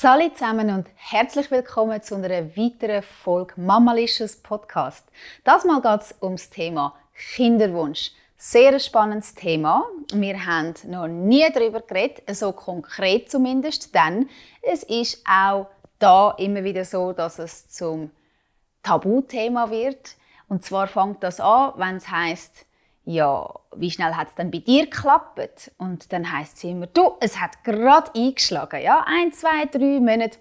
Hallo zusammen und herzlich willkommen zu einer weiteren Folge Mamalicious Podcast. Das Mal geht es ums Thema Kinderwunsch. Sehr spannendes Thema. Wir haben noch nie darüber geredet, so konkret zumindest, denn es ist auch da immer wieder so, dass es zum Tabuthema wird. Und zwar fängt das an, wenn es heißt, ja, wie schnell hat es denn bei dir geklappt? Und dann heißt es immer, du, es hat gerade eingeschlagen, ja, ein, zwei, drei Monate.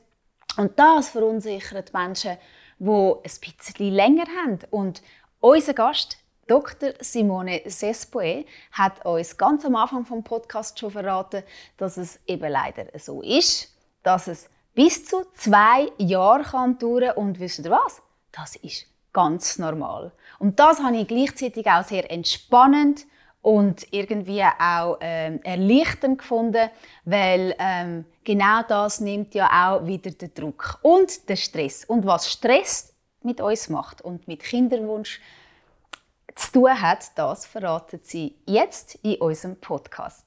Und das verunsichert Menschen, die ein bisschen länger haben. Und unser Gast, Dr. Simone Sespoe, hat uns ganz am Anfang vom Podcast schon verraten, dass es eben leider so ist, dass es bis zu zwei Jahre kann dauern und wisst ihr was? Das ist ganz normal. Und das habe ich gleichzeitig auch sehr entspannend und irgendwie auch ähm, erleichternd gefunden, weil ähm, genau das nimmt ja auch wieder den Druck und den Stress. Und was Stress mit uns macht und mit Kinderwunsch zu tun hat, das verraten sie jetzt in unserem Podcast.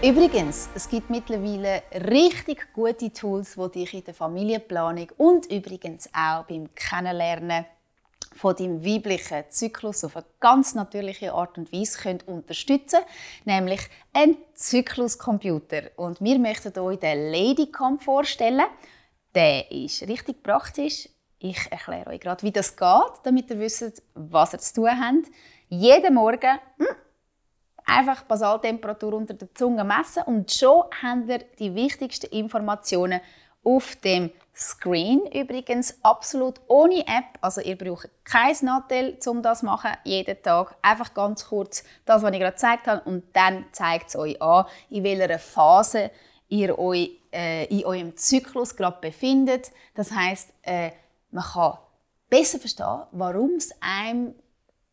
Übrigens, es gibt mittlerweile richtig gute Tools, die dich in der Familienplanung und übrigens auch beim Kennenlernen von deinem weiblichen Zyklus auf eine ganz natürliche Art und Weise können unterstützen nämlich ein Zykluscomputer. Und wir möchten euch den Ladycom vorstellen. Der ist richtig praktisch. Ich erkläre euch gerade, wie das geht, damit ihr wisst, was ihr zu tun habt. Jeden Morgen hm, einfach Basaltemperatur unter der Zunge messen und schon habt ihr die wichtigsten Informationen auf dem Screen. Übrigens absolut ohne App, also ihr braucht kein Nattel, um das zu machen, jeden Tag. Einfach ganz kurz das, was ich gerade gezeigt habe und dann zeigt es euch an, in welcher Phase ihr euch äh, in eurem Zyklus gerade befindet. Das heißt, äh, man kann besser verstehen, warum es einem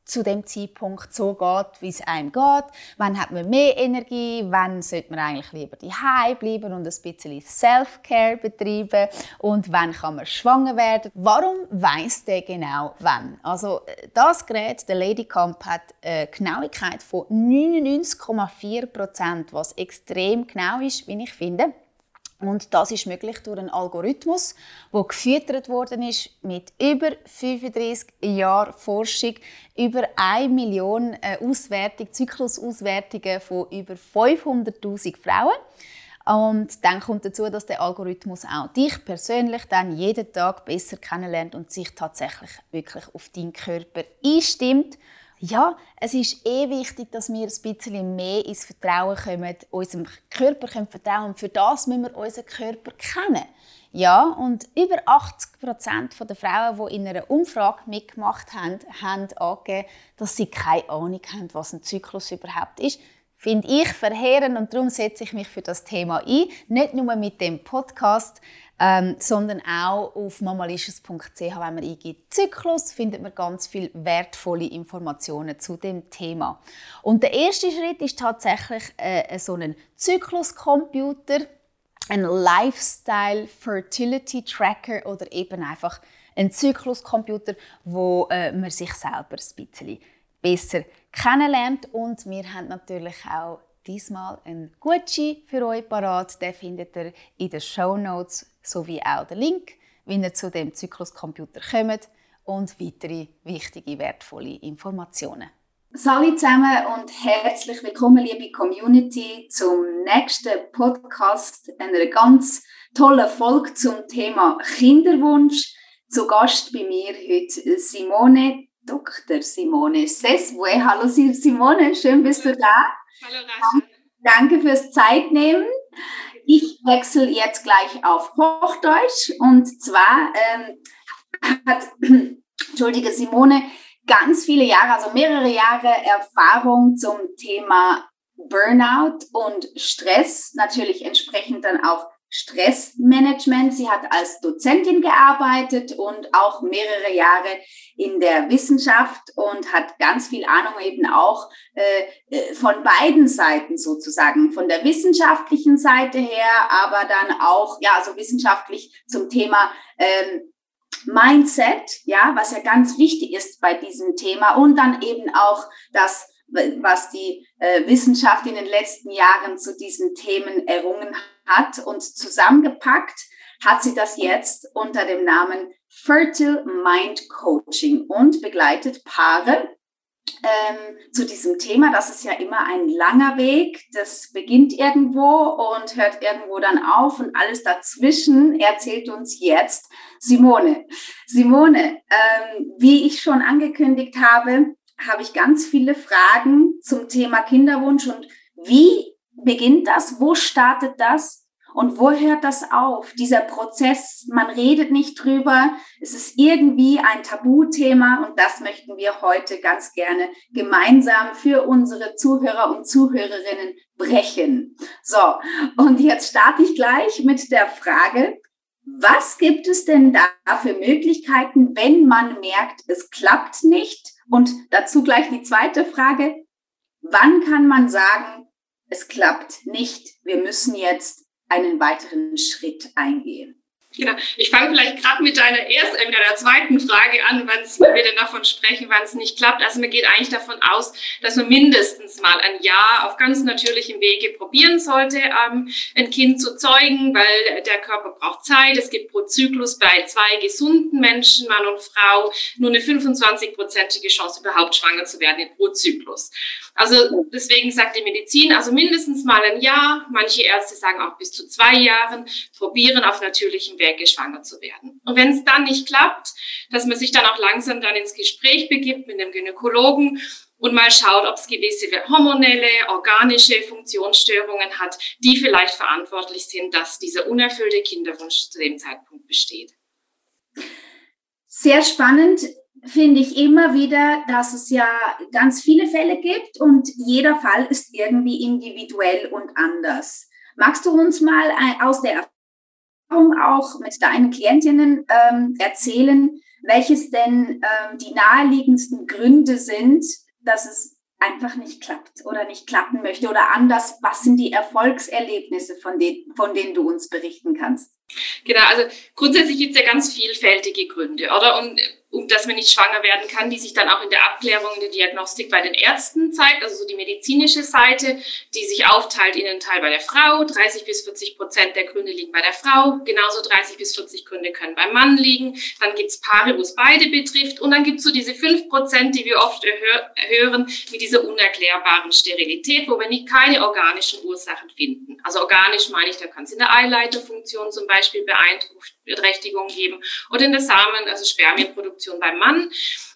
zu dem Zeitpunkt so geht, wie es einem geht. Wann hat man mehr Energie? Wann sollte man eigentlich lieber daheim bleiben und ein bisschen Self-Care betreiben? Und wann kann man schwanger werden? Warum weiß der genau wann? Also das Gerät, der Ladycamp, hat eine Genauigkeit von 99,4 Prozent, was extrem genau ist, wie ich finde. Und das ist möglich durch einen Algorithmus, der gefüttert worden ist mit über 35 Jahren Forschung, über 1 Million äh, Auswertung, Zyklusauswertungen von über 500.000 Frauen. Und dann kommt dazu, dass der Algorithmus auch dich persönlich dann jeden Tag besser kennenlernt und sich tatsächlich wirklich auf deinen Körper einstimmt ja, es ist eh wichtig, dass wir ein bisschen mehr ins Vertrauen kommen, unserem Körper können vertrauen. Und für das müssen wir unseren Körper kennen. Ja, und über 80 Prozent der Frauen, die in einer Umfrage mitgemacht haben, haben angegeben, dass sie keine Ahnung haben, was ein Zyklus überhaupt ist. Finde ich verheerend und darum setze ich mich für das Thema ein. Nicht nur mit dem Podcast, ähm, sondern auch auf mamalicious.ch, wenn man eingibt Zyklus, findet man ganz viele wertvolle Informationen zu dem Thema. Und der erste Schritt ist tatsächlich äh, so ein Zykluscomputer, ein Lifestyle Fertility Tracker oder eben einfach ein Zykluscomputer, wo äh, man sich selber ein bisschen besser kennenlernt. Und wir haben natürlich auch diesmal einen Gutschein für euch parat. Den findet ihr in den Show Notes sowie auch den Link, wie ihr zu dem Zykluscomputer kommt und weitere wichtige, wertvolle Informationen. Hallo zusammen und herzlich willkommen, liebe Community, zum nächsten Podcast, einer ganz tollen Folge zum Thema Kinderwunsch. Zu Gast bei mir heute Simone, Dr. Simone Seswe. Hallo Simone, schön bist du da. Hallo Rascha. Danke fürs Zeitnehmen. Ich wechsle jetzt gleich auf Hochdeutsch und zwar ähm, hat, entschuldige Simone, ganz viele Jahre, also mehrere Jahre Erfahrung zum Thema Burnout und Stress, natürlich entsprechend dann auch Stressmanagement. Sie hat als Dozentin gearbeitet und auch mehrere Jahre in der Wissenschaft und hat ganz viel Ahnung eben auch äh, äh, von beiden Seiten sozusagen, von der wissenschaftlichen Seite her, aber dann auch ja so wissenschaftlich zum Thema ähm, Mindset, ja, was ja ganz wichtig ist bei diesem Thema und dann eben auch das was die äh, Wissenschaft in den letzten Jahren zu diesen Themen errungen hat. Und zusammengepackt hat sie das jetzt unter dem Namen Fertile Mind Coaching und begleitet Paare ähm, zu diesem Thema. Das ist ja immer ein langer Weg. Das beginnt irgendwo und hört irgendwo dann auf und alles dazwischen erzählt uns jetzt Simone. Simone, ähm, wie ich schon angekündigt habe, habe ich ganz viele Fragen zum Thema Kinderwunsch und wie beginnt das? Wo startet das? Und wo hört das auf? Dieser Prozess, man redet nicht drüber. Es ist irgendwie ein Tabuthema und das möchten wir heute ganz gerne gemeinsam für unsere Zuhörer und Zuhörerinnen brechen. So, und jetzt starte ich gleich mit der Frage, was gibt es denn da für Möglichkeiten, wenn man merkt, es klappt nicht? Und dazu gleich die zweite Frage, wann kann man sagen, es klappt nicht, wir müssen jetzt einen weiteren Schritt eingehen. Genau. Ich fange vielleicht gerade mit deiner ersten, äh, mit deiner zweiten Frage an, wenn wir denn davon sprechen, wann es nicht klappt. Also man geht eigentlich davon aus, dass man mindestens mal ein Jahr auf ganz natürlichem Wege probieren sollte, ähm, ein Kind zu zeugen, weil der Körper braucht Zeit. Es gibt pro Zyklus bei zwei gesunden Menschen, Mann und Frau, nur eine 25-prozentige Chance, überhaupt schwanger zu werden pro Zyklus. Also deswegen sagt die Medizin, also mindestens mal ein Jahr, manche Ärzte sagen auch bis zu zwei Jahren, probieren auf natürlichem Wege schwanger zu werden. Und wenn es dann nicht klappt, dass man sich dann auch langsam dann ins Gespräch begibt mit dem Gynäkologen und mal schaut, ob es gewisse hormonelle, organische Funktionsstörungen hat, die vielleicht verantwortlich sind, dass dieser unerfüllte Kinderwunsch zu dem Zeitpunkt besteht. Sehr spannend finde ich immer wieder, dass es ja ganz viele Fälle gibt und jeder Fall ist irgendwie individuell und anders. Magst du uns mal aus der auch mit deinen Klientinnen ähm, erzählen, welches denn ähm, die naheliegendsten Gründe sind, dass es einfach nicht klappt oder nicht klappen möchte oder anders, was sind die Erfolgserlebnisse, von, denen, von denen du uns berichten kannst? Genau, also grundsätzlich gibt es ja ganz vielfältige Gründe, oder? Und dass man nicht schwanger werden kann, die sich dann auch in der Abklärung, in der Diagnostik bei den Ärzten zeigt, also so die medizinische Seite, die sich aufteilt in einen Teil bei der Frau, 30 bis 40 Prozent der Gründe liegen bei der Frau, genauso 30 bis 40 Gründe können beim Mann liegen, dann gibt's Paare, wo es beide betrifft und dann gibt's so diese 5 Prozent, die wir oft hören, mit dieser unerklärbaren Sterilität, wo wir nicht keine organischen Ursachen finden. Also organisch meine ich, da kann es in der Eileiterfunktion zum Beispiel Beeinträchtigung geben oder in der Samen, also Spermienproduktion Produktion beim Mann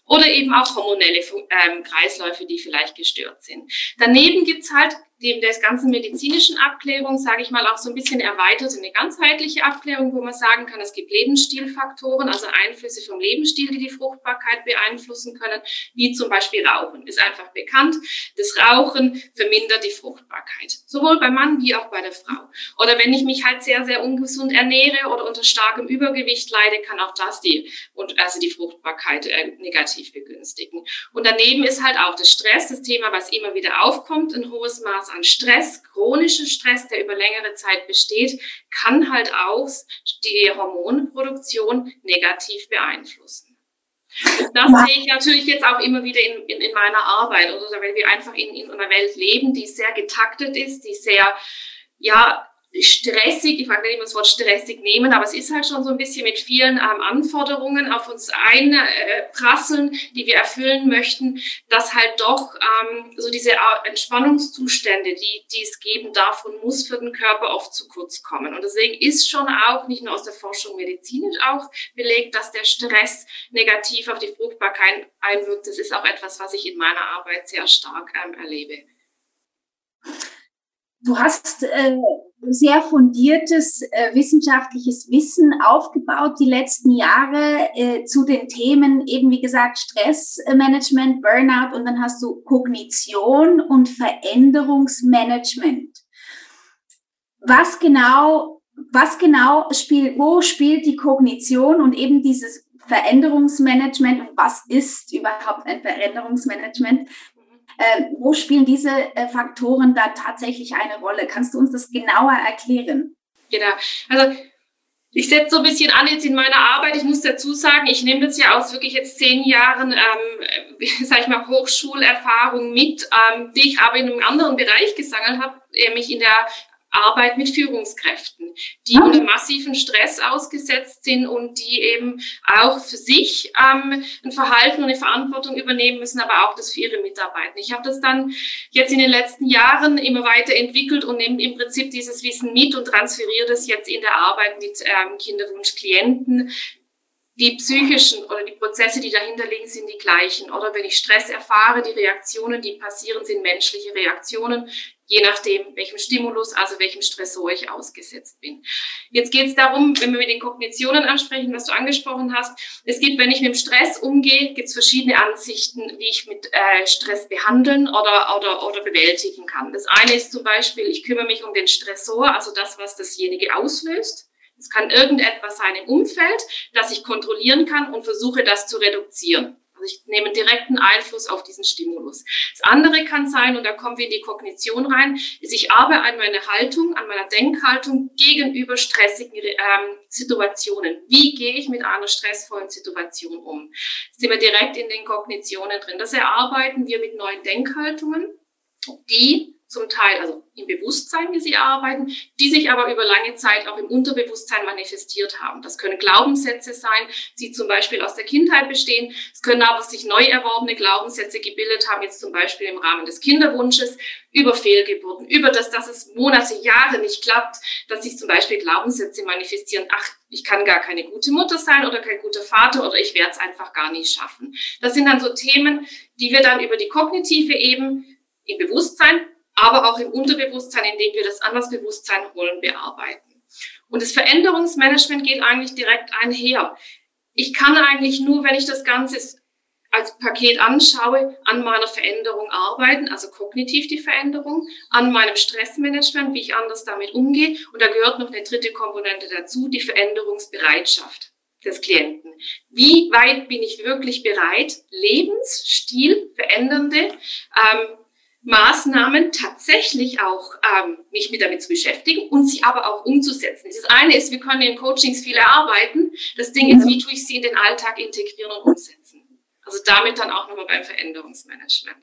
oder eben auch hormonelle ähm, Kreisläufe, die vielleicht gestört sind. Daneben gibt's halt neben der ganzen medizinischen Abklärung, sage ich mal, auch so ein bisschen erweitert eine ganzheitliche Abklärung, wo man sagen kann, es gibt Lebensstilfaktoren, also Einflüsse vom Lebensstil, die die Fruchtbarkeit beeinflussen können, wie zum Beispiel Rauchen. Ist einfach bekannt, das Rauchen vermindert die Fruchtbarkeit, sowohl beim Mann wie auch bei der Frau. Oder wenn ich mich halt sehr, sehr ungesund ernähre oder unter starkem Übergewicht leide, kann auch das die, also die Fruchtbarkeit äh, negativ begünstigen. Und daneben ist halt auch das Stress, das Thema, was immer wieder aufkommt, ein hohes Maß an Stress, chronischer Stress, der über längere Zeit besteht, kann halt auch die Hormonproduktion negativ beeinflussen. Und das sehe ich natürlich jetzt auch immer wieder in, in, in meiner Arbeit, oder weil wir einfach in, in einer Welt leben, die sehr getaktet ist, die sehr, ja, stressig, ich mag nicht immer das Wort stressig nehmen, aber es ist halt schon so ein bisschen mit vielen ähm, Anforderungen auf uns einprasseln, äh, die wir erfüllen möchten, dass halt doch ähm, so diese Entspannungszustände, die, die es geben darf und muss für den Körper oft zu kurz kommen. Und deswegen ist schon auch, nicht nur aus der Forschung medizinisch auch belegt, dass der Stress negativ auf die Fruchtbarkeit einwirkt. Das ist auch etwas, was ich in meiner Arbeit sehr stark ähm, erlebe. Du hast äh, sehr fundiertes äh, wissenschaftliches Wissen aufgebaut die letzten Jahre äh, zu den Themen eben wie gesagt Stressmanagement, Burnout und dann hast du Kognition und Veränderungsmanagement. Was genau, was genau spielt, wo spielt die Kognition und eben dieses Veränderungsmanagement und was ist überhaupt ein Veränderungsmanagement? Äh, wo spielen diese äh, Faktoren da tatsächlich eine Rolle? Kannst du uns das genauer erklären? Genau. Also Ich setze so ein bisschen an jetzt in meiner Arbeit. Ich muss dazu sagen, ich nehme das ja aus wirklich jetzt zehn Jahren, ähm, sag ich mal, Hochschulerfahrung mit, ähm, die ich aber in einem anderen Bereich gesammelt habe, nämlich in der Arbeit mit Führungskräften, die ah. unter massiven Stress ausgesetzt sind und die eben auch für sich ähm, ein Verhalten und eine Verantwortung übernehmen müssen, aber auch das für ihre Mitarbeiter. Ich habe das dann jetzt in den letzten Jahren immer weiter entwickelt und nehme im Prinzip dieses Wissen mit und transferiere das jetzt in der Arbeit mit ähm, Kinderwunschklienten, die psychischen oder die Prozesse, die dahinter liegen, sind die gleichen. Oder wenn ich Stress erfahre, die Reaktionen, die passieren, sind menschliche Reaktionen, je nachdem, welchem Stimulus, also welchem Stressor ich ausgesetzt bin. Jetzt geht es darum, wenn wir mit den Kognitionen ansprechen, was du angesprochen hast. Es gibt, wenn ich mit dem Stress umgehe, gibt es verschiedene Ansichten, wie ich mit äh, Stress behandeln oder, oder, oder bewältigen kann. Das eine ist zum Beispiel, ich kümmere mich um den Stressor, also das, was dasjenige auslöst. Es kann irgendetwas sein im Umfeld, das ich kontrollieren kann und versuche das zu reduzieren. Also ich nehme direkten Einfluss auf diesen Stimulus. Das andere kann sein, und da kommen wir in die Kognition rein, ist, ich arbeite an meiner Haltung, an meiner Denkhaltung gegenüber stressigen ähm, Situationen. Wie gehe ich mit einer stressvollen Situation um? sind wir direkt in den Kognitionen drin. Das erarbeiten wir mit neuen Denkhaltungen, die zum Teil, also im Bewusstsein, wie sie arbeiten, die sich aber über lange Zeit auch im Unterbewusstsein manifestiert haben. Das können Glaubenssätze sein, die zum Beispiel aus der Kindheit bestehen. Es können aber sich neu erworbene Glaubenssätze gebildet haben, jetzt zum Beispiel im Rahmen des Kinderwunsches, über Fehlgeburten, über das, dass es Monate, Jahre nicht klappt, dass sich zum Beispiel Glaubenssätze manifestieren. Ach, ich kann gar keine gute Mutter sein oder kein guter Vater oder ich werde es einfach gar nicht schaffen. Das sind dann so Themen, die wir dann über die kognitive Ebene im Bewusstsein aber auch im Unterbewusstsein, indem wir das an das holen, bearbeiten. Und das Veränderungsmanagement geht eigentlich direkt einher. Ich kann eigentlich nur, wenn ich das Ganze als Paket anschaue, an meiner Veränderung arbeiten, also kognitiv die Veränderung, an meinem Stressmanagement, wie ich anders damit umgehe. Und da gehört noch eine dritte Komponente dazu, die Veränderungsbereitschaft des Klienten. Wie weit bin ich wirklich bereit, Lebensstil verändernde ähm, Maßnahmen tatsächlich auch ähm, mich mit damit zu beschäftigen und sie aber auch umzusetzen. Das eine ist, wir können in Coachings viel erarbeiten. Das Ding ist, wie tue ich sie in den Alltag integrieren und umsetzen? Also damit dann auch nochmal beim Veränderungsmanagement.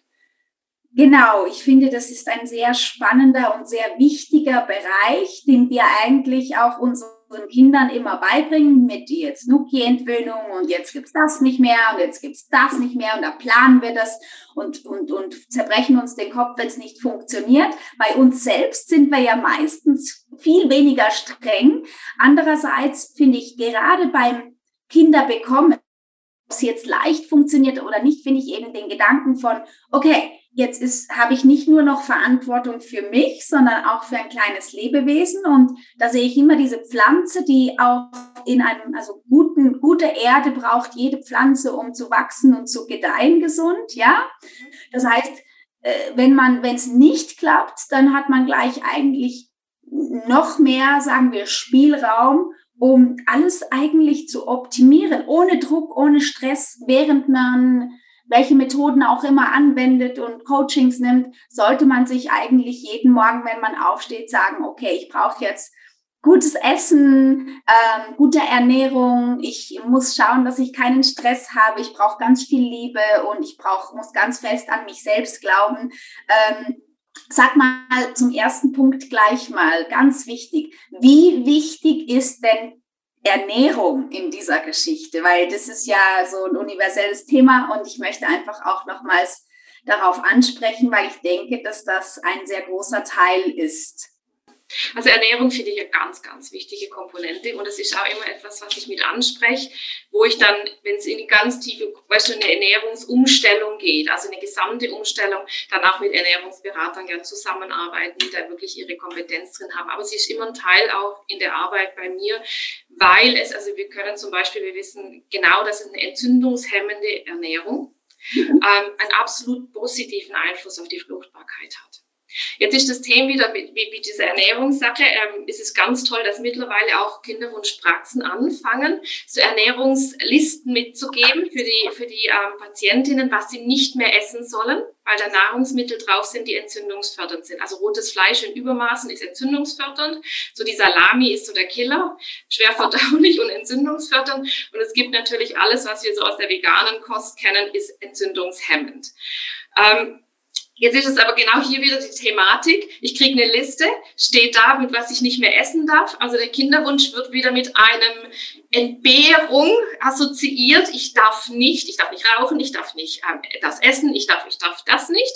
Genau, ich finde, das ist ein sehr spannender und sehr wichtiger Bereich, den wir eigentlich auch unseren Kindern immer beibringen mit jetzt Nuki-Entwöhnung und jetzt gibt's das nicht mehr und jetzt gibt's das nicht mehr und da planen wir das und, und, und zerbrechen uns den Kopf, wenn es nicht funktioniert. Bei uns selbst sind wir ja meistens viel weniger streng. Andererseits finde ich gerade beim Kinderbekommen, ob es jetzt leicht funktioniert oder nicht, finde ich eben den Gedanken von, okay, jetzt ist, habe ich nicht nur noch Verantwortung für mich, sondern auch für ein kleines Lebewesen. Und da sehe ich immer diese Pflanze, die auch in einem, also guten, gute Erde braucht jede Pflanze, um zu wachsen und zu gedeihen gesund, ja. Das heißt, äh, wenn man, wenn es nicht klappt, dann hat man gleich eigentlich noch mehr, sagen wir, Spielraum, um alles eigentlich zu optimieren, ohne Druck, ohne Stress, während man welche Methoden auch immer anwendet und Coachings nimmt, sollte man sich eigentlich jeden Morgen, wenn man aufsteht, sagen, okay, ich brauche jetzt gutes Essen, ähm, gute Ernährung. Ich muss schauen, dass ich keinen Stress habe. Ich brauche ganz viel Liebe und ich brauch, muss ganz fest an mich selbst glauben. Ähm, sag mal zum ersten Punkt gleich mal, ganz wichtig. Wie wichtig ist denn Ernährung in dieser Geschichte, weil das ist ja so ein universelles Thema und ich möchte einfach auch nochmals darauf ansprechen, weil ich denke, dass das ein sehr großer Teil ist. Also Ernährung finde ich eine ganz, ganz wichtige Komponente und es ist auch immer etwas, was ich mit anspreche, wo ich dann, wenn es in die ganz tiefe, weißt du, eine Ernährungsumstellung geht, also eine gesamte Umstellung, dann auch mit Ernährungsberatern gern zusammenarbeiten, die da wirklich ihre Kompetenz drin haben. Aber sie ist immer ein Teil auch in der Arbeit bei mir, weil es, also wir können zum Beispiel, wir wissen genau, dass es eine entzündungshemmende Ernährung mhm. ähm, einen absolut positiven Einfluss auf die Fruchtbarkeit hat. Jetzt ist das Thema wieder wie, wie diese Ernährungssache. Ähm, ist es ganz toll, dass mittlerweile auch Kinderwunschpraxen anfangen, so Ernährungslisten mitzugeben für die, für die ähm, Patientinnen, was sie nicht mehr essen sollen, weil da Nahrungsmittel drauf sind, die entzündungsfördernd sind. Also rotes Fleisch in Übermaßen ist entzündungsfördernd. So die Salami ist so der Killer, schwer verdaulich und entzündungsfördernd. Und es gibt natürlich alles, was wir so aus der veganen Kost kennen, ist entzündungshemmend. Ähm, Jetzt ist es aber genau hier wieder die Thematik. Ich kriege eine Liste, steht da, mit was ich nicht mehr essen darf. Also der Kinderwunsch wird wieder mit einem Entbehrung assoziiert. Ich darf nicht, ich darf nicht rauchen, ich darf nicht äh, das essen, ich darf, ich darf das nicht.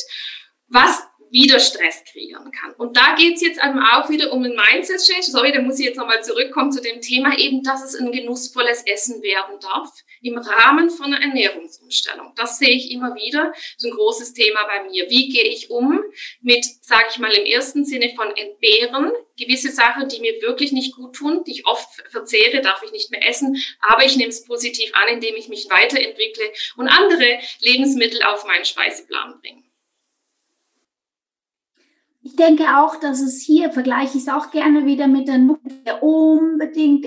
Was wieder Stress kreieren kann. Und da geht es jetzt einmal auch wieder um ein Mindset-Change. Sorry, da muss ich jetzt nochmal zurückkommen zu dem Thema eben, dass es ein genussvolles Essen werden darf im Rahmen von einer Ernährungsumstellung. Das sehe ich immer wieder. Das ist ein großes Thema bei mir. Wie gehe ich um mit, sage ich mal, im ersten Sinne von Entbehren? Gewisse Sachen, die mir wirklich nicht gut tun, die ich oft verzehre, darf ich nicht mehr essen, aber ich nehme es positiv an, indem ich mich weiterentwickle und andere Lebensmittel auf meinen Speiseplan bringe. Ich denke auch, dass es hier, vergleiche ich es auch gerne wieder mit der Mutter, unbedingt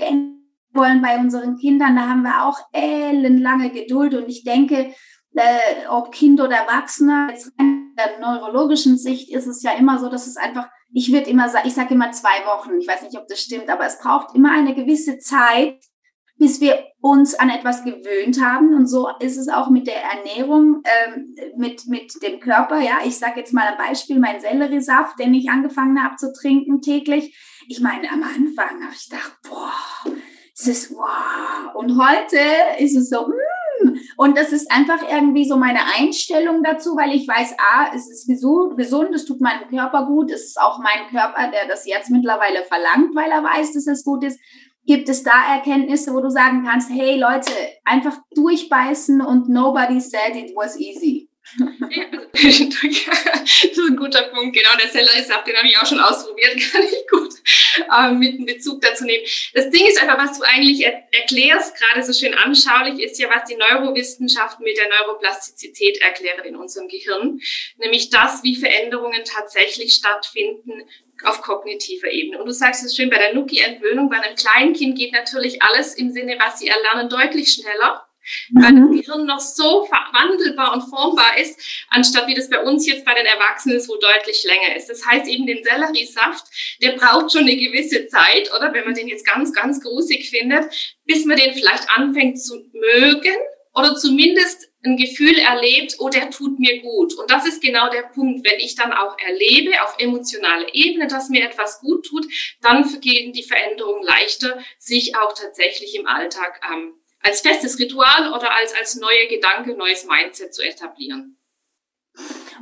wollen bei unseren Kindern, da haben wir auch ellenlange Geduld. Und ich denke, äh, ob Kind oder Erwachsener, jetzt in der neurologischen Sicht ist es ja immer so, dass es einfach, ich würde immer sagen, ich sage immer zwei Wochen, ich weiß nicht, ob das stimmt, aber es braucht immer eine gewisse Zeit, bis wir uns an etwas gewöhnt haben. Und so ist es auch mit der Ernährung, ähm, mit, mit dem Körper. Ja, ich sage jetzt mal ein Beispiel, mein Selleriesaft, den ich angefangen habe zu trinken täglich. Ich meine, am Anfang habe ich gedacht, boah, es ist wow. Und heute ist es so, mm. und das ist einfach irgendwie so meine Einstellung dazu, weil ich weiß, ah, es ist gesund, es tut meinem Körper gut, es ist auch mein Körper, der das jetzt mittlerweile verlangt, weil er weiß, dass es gut ist. Gibt es da Erkenntnisse, wo du sagen kannst, hey Leute, einfach durchbeißen und nobody said it was easy? Ja, das ist ein guter Punkt. Genau, der Selleriesaft, den habe ich auch schon ausprobiert, kann ich gut äh, mit einem Bezug dazu nehmen. Das Ding ist einfach, was du eigentlich er erklärst, gerade so schön anschaulich, ist ja, was die Neurowissenschaften mit der Neuroplastizität erklären in unserem Gehirn. Nämlich das, wie Veränderungen tatsächlich stattfinden auf kognitiver Ebene. Und du sagst es schön, bei der Nuki-Entwöhnung, bei einem kleinen Kind geht natürlich alles im Sinne, was sie erlernen, deutlich schneller weil das mhm. Gehirn noch so verwandelbar und formbar ist, anstatt wie das bei uns jetzt bei den Erwachsenen ist, wo deutlich länger ist. Das heißt eben den Selleriesaft, der braucht schon eine gewisse Zeit, oder wenn man den jetzt ganz, ganz grusig findet, bis man den vielleicht anfängt zu mögen oder zumindest ein Gefühl erlebt, oh, der tut mir gut. Und das ist genau der Punkt. Wenn ich dann auch erlebe auf emotionaler Ebene, dass mir etwas gut tut, dann gehen die Veränderungen leichter, sich auch tatsächlich im Alltag ähm, als festes Ritual oder als, als neue Gedanke, neues Mindset zu etablieren.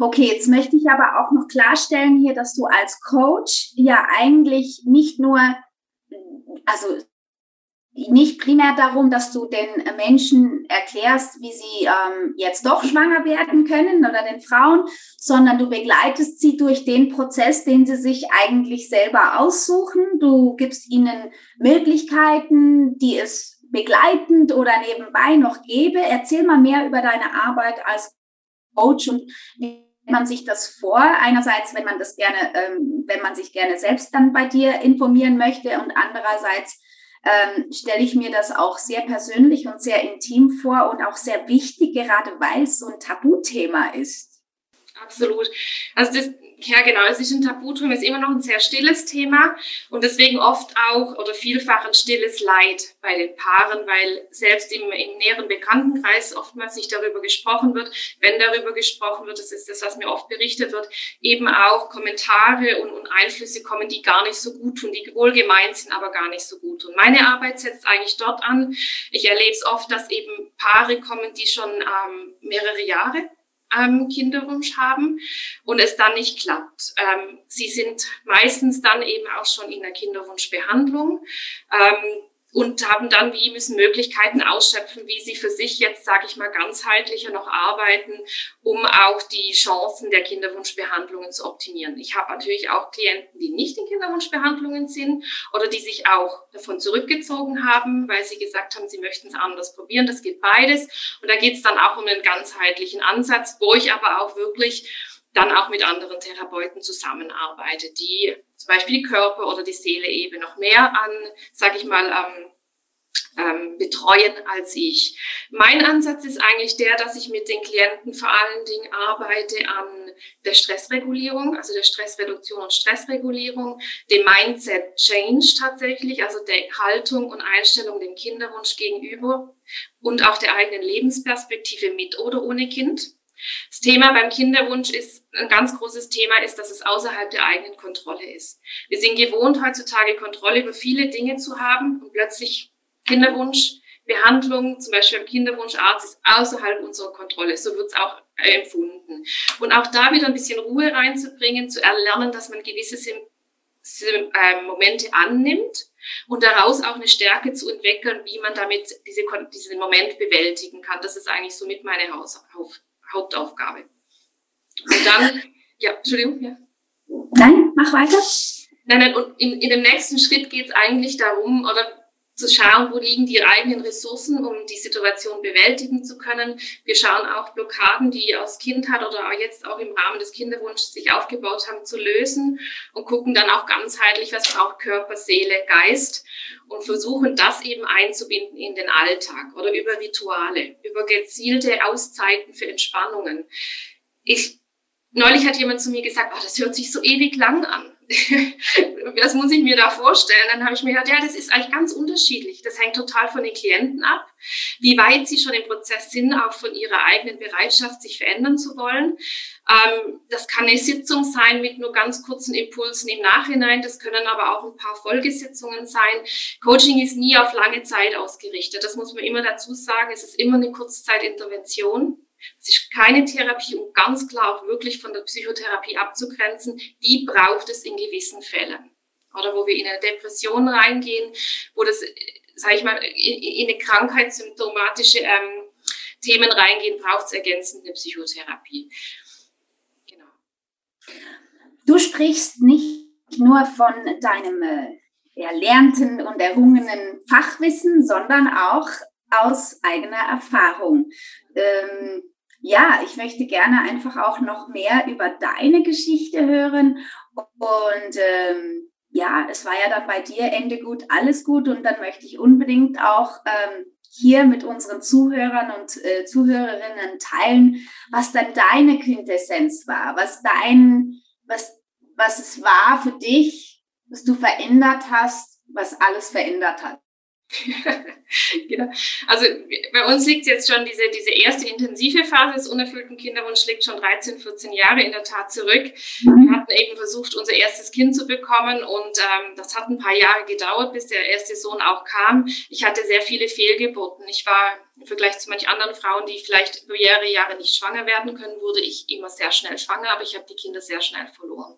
Okay, jetzt möchte ich aber auch noch klarstellen hier, dass du als Coach ja eigentlich nicht nur, also nicht primär darum, dass du den Menschen erklärst, wie sie ähm, jetzt doch schwanger werden können oder den Frauen, sondern du begleitest sie durch den Prozess, den sie sich eigentlich selber aussuchen. Du gibst ihnen Möglichkeiten, die es begleitend oder nebenbei noch gebe. Erzähl mal mehr über deine Arbeit als Coach und wie man sich das vor. Einerseits, wenn man das gerne, ähm, wenn man sich gerne selbst dann bei dir informieren möchte und andererseits ähm, stelle ich mir das auch sehr persönlich und sehr intim vor und auch sehr wichtig, gerade weil es so ein Tabuthema ist. Absolut. Also das, ja, genau. Es ist ein Tabutum, ist immer noch ein sehr stilles Thema und deswegen oft auch oder vielfach ein stilles Leid bei den Paaren, weil selbst im, im näheren Bekanntenkreis oftmals nicht darüber gesprochen wird. Wenn darüber gesprochen wird, das ist das, was mir oft berichtet wird, eben auch Kommentare und, und Einflüsse kommen, die gar nicht so gut tun, die wohl gemeint sind, aber gar nicht so gut. Und meine Arbeit setzt eigentlich dort an. Ich erlebe es oft, dass eben Paare kommen, die schon ähm, mehrere Jahre ähm, Kinderwunsch haben und es dann nicht klappt. Ähm, sie sind meistens dann eben auch schon in der Kinderwunschbehandlung. Ähm, und haben dann wie müssen Möglichkeiten ausschöpfen, wie sie für sich jetzt, sage ich mal, ganzheitlicher noch arbeiten, um auch die Chancen der Kinderwunschbehandlungen zu optimieren. Ich habe natürlich auch Klienten, die nicht in Kinderwunschbehandlungen sind oder die sich auch davon zurückgezogen haben, weil sie gesagt haben, sie möchten es anders probieren. Das geht beides. Und da geht es dann auch um einen ganzheitlichen Ansatz, wo ich aber auch wirklich dann auch mit anderen Therapeuten zusammenarbeite, die zum Beispiel die Körper- oder die Seele eben noch mehr an, sage ich mal, ähm, ähm, betreuen als ich. Mein Ansatz ist eigentlich der, dass ich mit den Klienten vor allen Dingen arbeite an der Stressregulierung, also der Stressreduktion und Stressregulierung, dem Mindset Change tatsächlich, also der Haltung und Einstellung dem Kinderwunsch gegenüber und auch der eigenen Lebensperspektive mit oder ohne Kind. Das Thema beim Kinderwunsch ist ein ganz großes Thema, ist, dass es außerhalb der eigenen Kontrolle ist. Wir sind gewohnt, heutzutage Kontrolle über viele Dinge zu haben und plötzlich Kinderwunschbehandlung, zum Beispiel beim Kinderwunscharzt, ist außerhalb unserer Kontrolle. So wird es auch empfunden. Und auch da wieder ein bisschen Ruhe reinzubringen, zu erlernen, dass man gewisse ähm, Momente annimmt und daraus auch eine Stärke zu entwickeln, wie man damit diese, diesen Moment bewältigen kann. Das ist eigentlich somit meine Haus, Hauptaufgabe. Und dann, ja, Entschuldigung, ja. Nein, mach weiter. Nein, nein, und in, in dem nächsten Schritt geht es eigentlich darum, oder zu schauen, wo liegen die eigenen Ressourcen, um die Situation bewältigen zu können. Wir schauen auch Blockaden, die aus Kindheit oder jetzt auch im Rahmen des Kinderwunsches sich aufgebaut haben, zu lösen und gucken dann auch ganzheitlich, was braucht Körper, Seele, Geist und versuchen das eben einzubinden in den Alltag oder über Rituale, über gezielte Auszeiten für Entspannungen. Ich, neulich hat jemand zu mir gesagt, oh, das hört sich so ewig lang an. was muss ich mir da vorstellen? Dann habe ich mir gedacht, ja, das ist eigentlich ganz unterschiedlich. Das hängt total von den Klienten ab, wie weit sie schon im Prozess sind, auch von ihrer eigenen Bereitschaft, sich verändern zu wollen. Ähm, das kann eine Sitzung sein mit nur ganz kurzen Impulsen im Nachhinein. Das können aber auch ein paar Folgesitzungen sein. Coaching ist nie auf lange Zeit ausgerichtet. Das muss man immer dazu sagen. Es ist immer eine Kurzzeitintervention. Es ist keine Therapie, um ganz klar auch wirklich von der Psychotherapie abzugrenzen. Die braucht es in gewissen Fällen. Oder wo wir in eine Depression reingehen, wo das, sage ich mal, in, eine krankheitssymptomatische ähm, Themen reingehen, braucht es ergänzend eine Psychotherapie. Genau. Du sprichst nicht nur von deinem äh, erlernten und errungenen Fachwissen, sondern auch aus eigener Erfahrung. Ähm, ja, ich möchte gerne einfach auch noch mehr über deine Geschichte hören. Und ähm, ja, es war ja dann bei dir Ende gut, alles gut. Und dann möchte ich unbedingt auch ähm, hier mit unseren Zuhörern und äh, Zuhörerinnen teilen, was dann deine Quintessenz war, was dein, was, was es war für dich, was du verändert hast, was alles verändert hat. genau. Also bei uns liegt jetzt schon diese, diese erste intensive Phase des unerfüllten Kinderwunsch liegt schon 13, 14 Jahre in der Tat zurück. Wir hatten eben versucht, unser erstes Kind zu bekommen und ähm, das hat ein paar Jahre gedauert, bis der erste Sohn auch kam. Ich hatte sehr viele Fehlgeburten. Ich war im Vergleich zu manchen anderen Frauen, die vielleicht über mehrere Jahre nicht schwanger werden können, wurde ich immer sehr schnell schwanger, aber ich habe die Kinder sehr schnell verloren.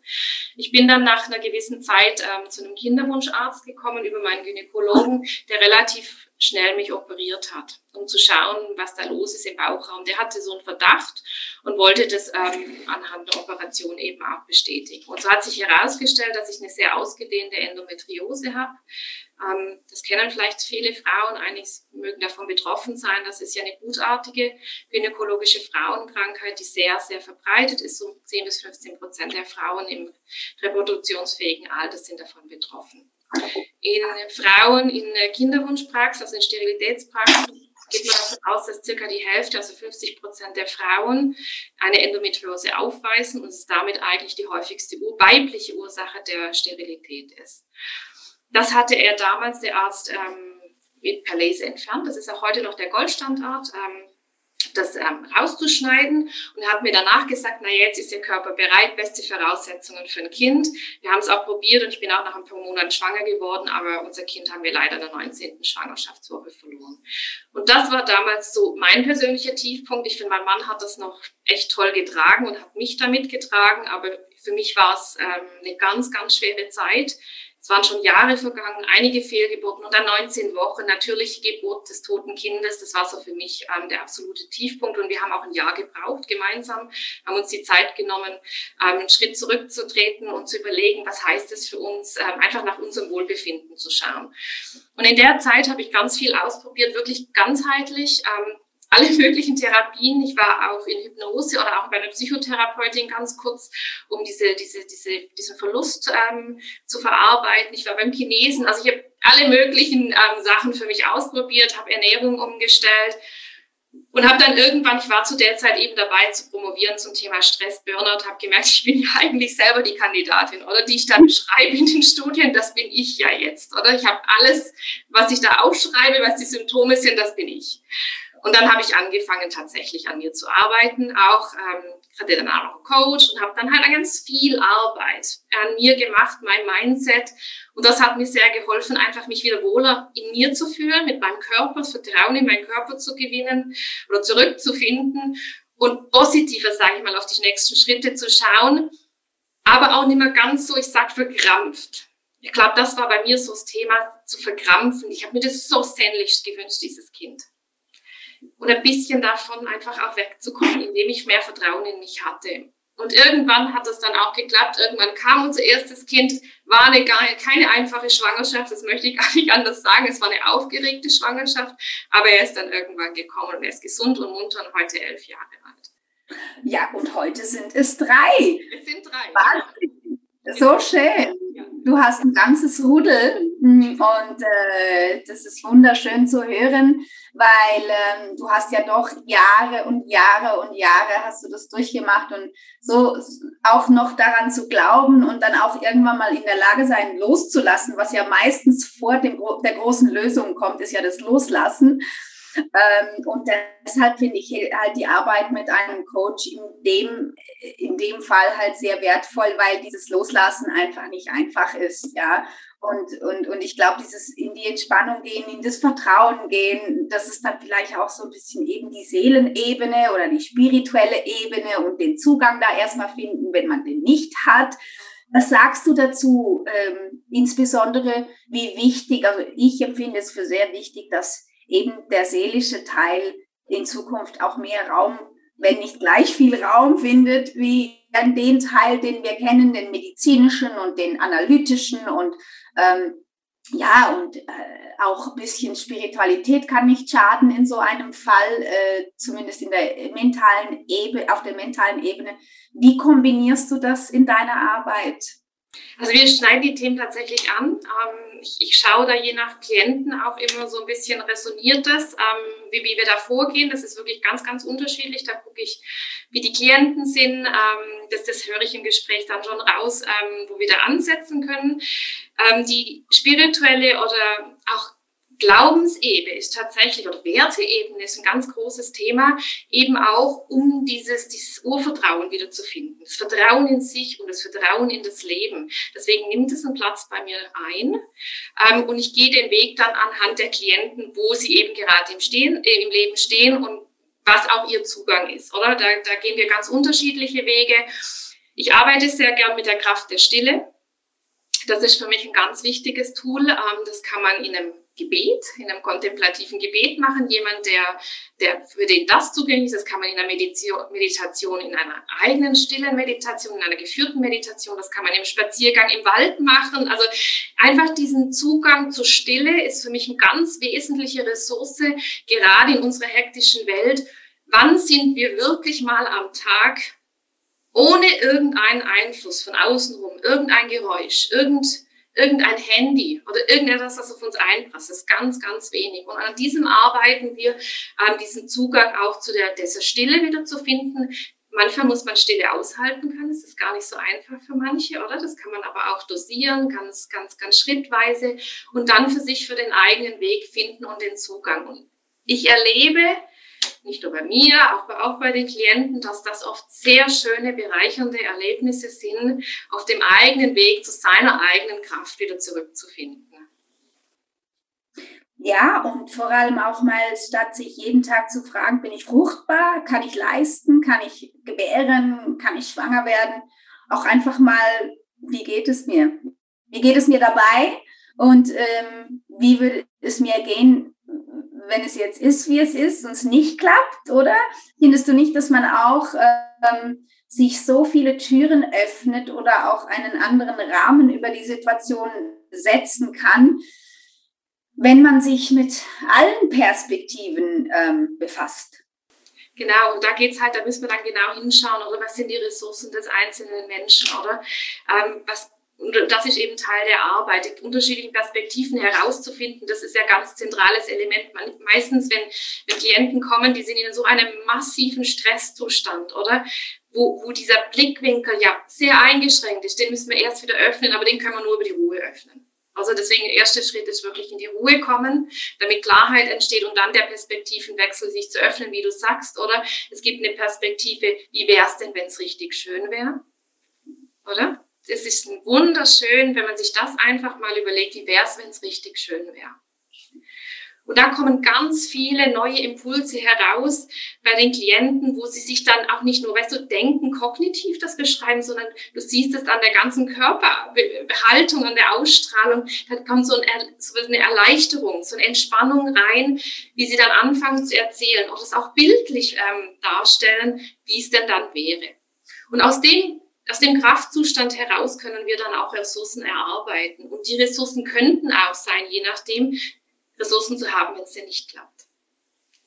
Ich bin dann nach einer gewissen Zeit ähm, zu einem Kinderwunscharzt gekommen über meinen Gynäkologen, der relativ schnell mich operiert hat, um zu schauen, was da los ist im Bauchraum. Der hatte so einen Verdacht und wollte das ähm, anhand der Operation eben auch bestätigen. Und so hat sich herausgestellt, dass ich eine sehr ausgedehnte Endometriose habe. Ähm, das kennen vielleicht viele Frauen, einige mögen davon betroffen sein. Das ist ja eine gutartige gynäkologische Frauenkrankheit, die sehr, sehr verbreitet ist. So 10 bis 15 Prozent der Frauen im reproduktionsfähigen Alter sind davon betroffen. In Frauen in Kinderwunschpraxis, also in Sterilitätspraxis, geht man davon aus, dass circa die Hälfte, also 50 Prozent der Frauen eine Endometriose aufweisen und es damit eigentlich die häufigste weibliche Ursache der Sterilität ist. Das hatte er damals, der Arzt, ähm, mit Palese entfernt. Das ist auch heute noch der Goldstandard. Ähm, das ähm, rauszuschneiden und hat mir danach gesagt, na jetzt ist Ihr Körper bereit, beste Voraussetzungen für ein Kind. Wir haben es auch probiert und ich bin auch nach ein paar Monaten schwanger geworden, aber unser Kind haben wir leider in der 19. Schwangerschaftswoche verloren. Und das war damals so mein persönlicher Tiefpunkt. Ich finde, mein Mann hat das noch echt toll getragen und hat mich damit getragen, aber für mich war es ähm, eine ganz, ganz schwere Zeit. Es waren schon Jahre vergangen, einige Fehlgeburten und dann 19 Wochen. Natürlich Geburt des toten Kindes, das war so für mich ähm, der absolute Tiefpunkt. Und wir haben auch ein Jahr gebraucht gemeinsam, haben uns die Zeit genommen, ähm, einen Schritt zurückzutreten und zu überlegen, was heißt es für uns, ähm, einfach nach unserem Wohlbefinden zu schauen. Und in der Zeit habe ich ganz viel ausprobiert, wirklich ganzheitlich. Ähm, alle möglichen Therapien. Ich war auch in Hypnose oder auch bei einer Psychotherapeutin ganz kurz, um diese, diese, diese, diesen Verlust ähm, zu verarbeiten. Ich war beim Chinesen. Also ich habe alle möglichen ähm, Sachen für mich ausprobiert, habe Ernährung umgestellt und habe dann irgendwann, ich war zu der Zeit eben dabei zu promovieren zum Thema Stress, Burnout, habe gemerkt, ich bin ja eigentlich selber die Kandidatin, oder die ich dann beschreibe in den Studien, das bin ich ja jetzt, oder? Ich habe alles, was ich da aufschreibe, was die Symptome sind, das bin ich. Und dann habe ich angefangen, tatsächlich an mir zu arbeiten, auch ähm, hatte dann auch noch einen Coach und habe dann halt ganz viel Arbeit an mir gemacht, mein Mindset. Und das hat mir sehr geholfen, einfach mich wieder wohler in mir zu fühlen, mit meinem Körper, das Vertrauen in meinen Körper zu gewinnen oder zurückzufinden und positiver, sage ich mal, auf die nächsten Schritte zu schauen, aber auch nicht mehr ganz so, ich sag, verkrampft. Ich glaube, das war bei mir so das Thema, zu verkrampfen. Ich habe mir das so sehnlichst gewünscht, dieses Kind und ein bisschen davon einfach auch wegzukommen, indem ich mehr Vertrauen in mich hatte. Und irgendwann hat das dann auch geklappt. Irgendwann kam unser erstes Kind, war eine, keine einfache Schwangerschaft, das möchte ich gar nicht anders sagen. Es war eine aufgeregte Schwangerschaft, aber er ist dann irgendwann gekommen und er ist gesund und munter und heute elf Jahre alt. Ja, und heute sind es drei. Es sind drei. Wahnsinn. So schön. Du hast ein ganzes Rudel und äh, das ist wunderschön zu hören, weil ähm, du hast ja doch Jahre und Jahre und Jahre hast du das durchgemacht und so auch noch daran zu glauben und dann auch irgendwann mal in der Lage sein, loszulassen, was ja meistens vor dem, der großen Lösung kommt, ist ja das Loslassen. Ähm, und deshalb finde ich halt die Arbeit mit einem Coach in dem, in dem Fall halt sehr wertvoll, weil dieses Loslassen einfach nicht einfach ist, ja. Und, und, und ich glaube, dieses in die Entspannung gehen, in das Vertrauen gehen, das ist dann vielleicht auch so ein bisschen eben die Seelenebene oder die spirituelle Ebene und den Zugang da erstmal finden, wenn man den nicht hat. Was sagst du dazu? Ähm, insbesondere, wie wichtig, also ich empfinde es für sehr wichtig, dass eben der seelische Teil in Zukunft auch mehr Raum, wenn nicht gleich viel Raum findet, wie an den Teil, den wir kennen, den medizinischen und den analytischen und ähm, ja, und äh, auch ein bisschen Spiritualität kann nicht schaden in so einem Fall, äh, zumindest in der mentalen Ebene, auf der mentalen Ebene. Wie kombinierst du das in deiner Arbeit? Also wir schneiden die Themen tatsächlich an. Ähm, ich, ich, schaue da je nach Klienten auch immer so ein bisschen resoniert das, ähm, wie, wie wir da vorgehen. Das ist wirklich ganz, ganz unterschiedlich. Da gucke ich, wie die Klienten sind. Ähm, das, das höre ich im Gespräch dann schon raus, wo wir da ansetzen können. die spirituelle oder auch Glaubensebene ist tatsächlich, oder Werteebene ist ein ganz großes Thema, eben auch um dieses, dieses Urvertrauen wieder zu finden. Das Vertrauen in sich und das Vertrauen in das Leben. Deswegen nimmt es einen Platz bei mir ein. Ähm, und ich gehe den Weg dann anhand der Klienten, wo sie eben gerade im, stehen, äh, im Leben stehen und was auch ihr Zugang ist, oder? Da, da gehen wir ganz unterschiedliche Wege. Ich arbeite sehr gern mit der Kraft der Stille. Das ist für mich ein ganz wichtiges Tool. Ähm, das kann man in einem Gebet, in einem kontemplativen Gebet machen. Jemand, der, der für den das zugänglich ist, das kann man in einer Meditation, in einer eigenen stillen Meditation, in einer geführten Meditation, das kann man im Spaziergang im Wald machen. Also einfach diesen Zugang zur Stille ist für mich eine ganz wesentliche Ressource, gerade in unserer hektischen Welt. Wann sind wir wirklich mal am Tag ohne irgendeinen Einfluss von außenrum, irgendein Geräusch, irgend irgendein Handy oder irgendetwas, das auf uns einpasst. Das ist ganz, ganz wenig. Und an diesem arbeiten wir, ähm, diesen Zugang auch zu der, dieser Stille wieder zu finden. Manchmal muss man Stille aushalten können. Das ist gar nicht so einfach für manche, oder? Das kann man aber auch dosieren, ganz, ganz, ganz schrittweise und dann für sich, für den eigenen Weg finden und den Zugang. Und ich erlebe, nicht nur bei mir, auch bei, auch bei den Klienten, dass das oft sehr schöne, bereichernde Erlebnisse sind, auf dem eigenen Weg zu seiner eigenen Kraft wieder zurückzufinden. Ja, und vor allem auch mal, statt sich jeden Tag zu fragen, bin ich fruchtbar, kann ich leisten, kann ich gebären, kann ich schwanger werden, auch einfach mal, wie geht es mir? Wie geht es mir dabei? Und ähm, wie würde es mir gehen, wenn es jetzt ist, wie es ist und es nicht klappt, oder? Findest du nicht, dass man auch ähm, sich so viele Türen öffnet oder auch einen anderen Rahmen über die Situation setzen kann, wenn man sich mit allen Perspektiven ähm, befasst? Genau, und da geht's halt, da müssen wir dann genau hinschauen, oder was sind die Ressourcen des einzelnen Menschen, oder ähm, was und das ist eben Teil der Arbeit, die unterschiedlichen Perspektiven herauszufinden. Das ist ja ganz zentrales Element. Meistens, wenn, wenn Klienten kommen, die sind in so einem massiven Stresszustand, oder? Wo, wo dieser Blickwinkel ja sehr eingeschränkt ist. Den müssen wir erst wieder öffnen, aber den können wir nur über die Ruhe öffnen. Also deswegen, der erste Schritt ist wirklich in die Ruhe kommen, damit Klarheit entsteht und dann der Perspektivenwechsel sich zu öffnen, wie du sagst, oder? Es gibt eine Perspektive, wie wäre es denn, wenn es richtig schön wäre? Oder? Es ist wunderschön, wenn man sich das einfach mal überlegt, wie wäre es, wenn es richtig schön wäre. Und da kommen ganz viele neue Impulse heraus bei den Klienten, wo sie sich dann auch nicht nur, weißt du, denken, kognitiv das beschreiben, sondern du siehst es an der ganzen Körperbehaltung, an der Ausstrahlung. Da kommt so, eine Erleichterung, so eine Entspannung rein, wie sie dann anfangen zu erzählen oder es auch bildlich ähm, darstellen, wie es denn dann wäre. Und aus dem aus dem Kraftzustand heraus können wir dann auch Ressourcen erarbeiten. Und die Ressourcen könnten auch sein, je nachdem, Ressourcen zu haben, wenn es denn nicht klappt.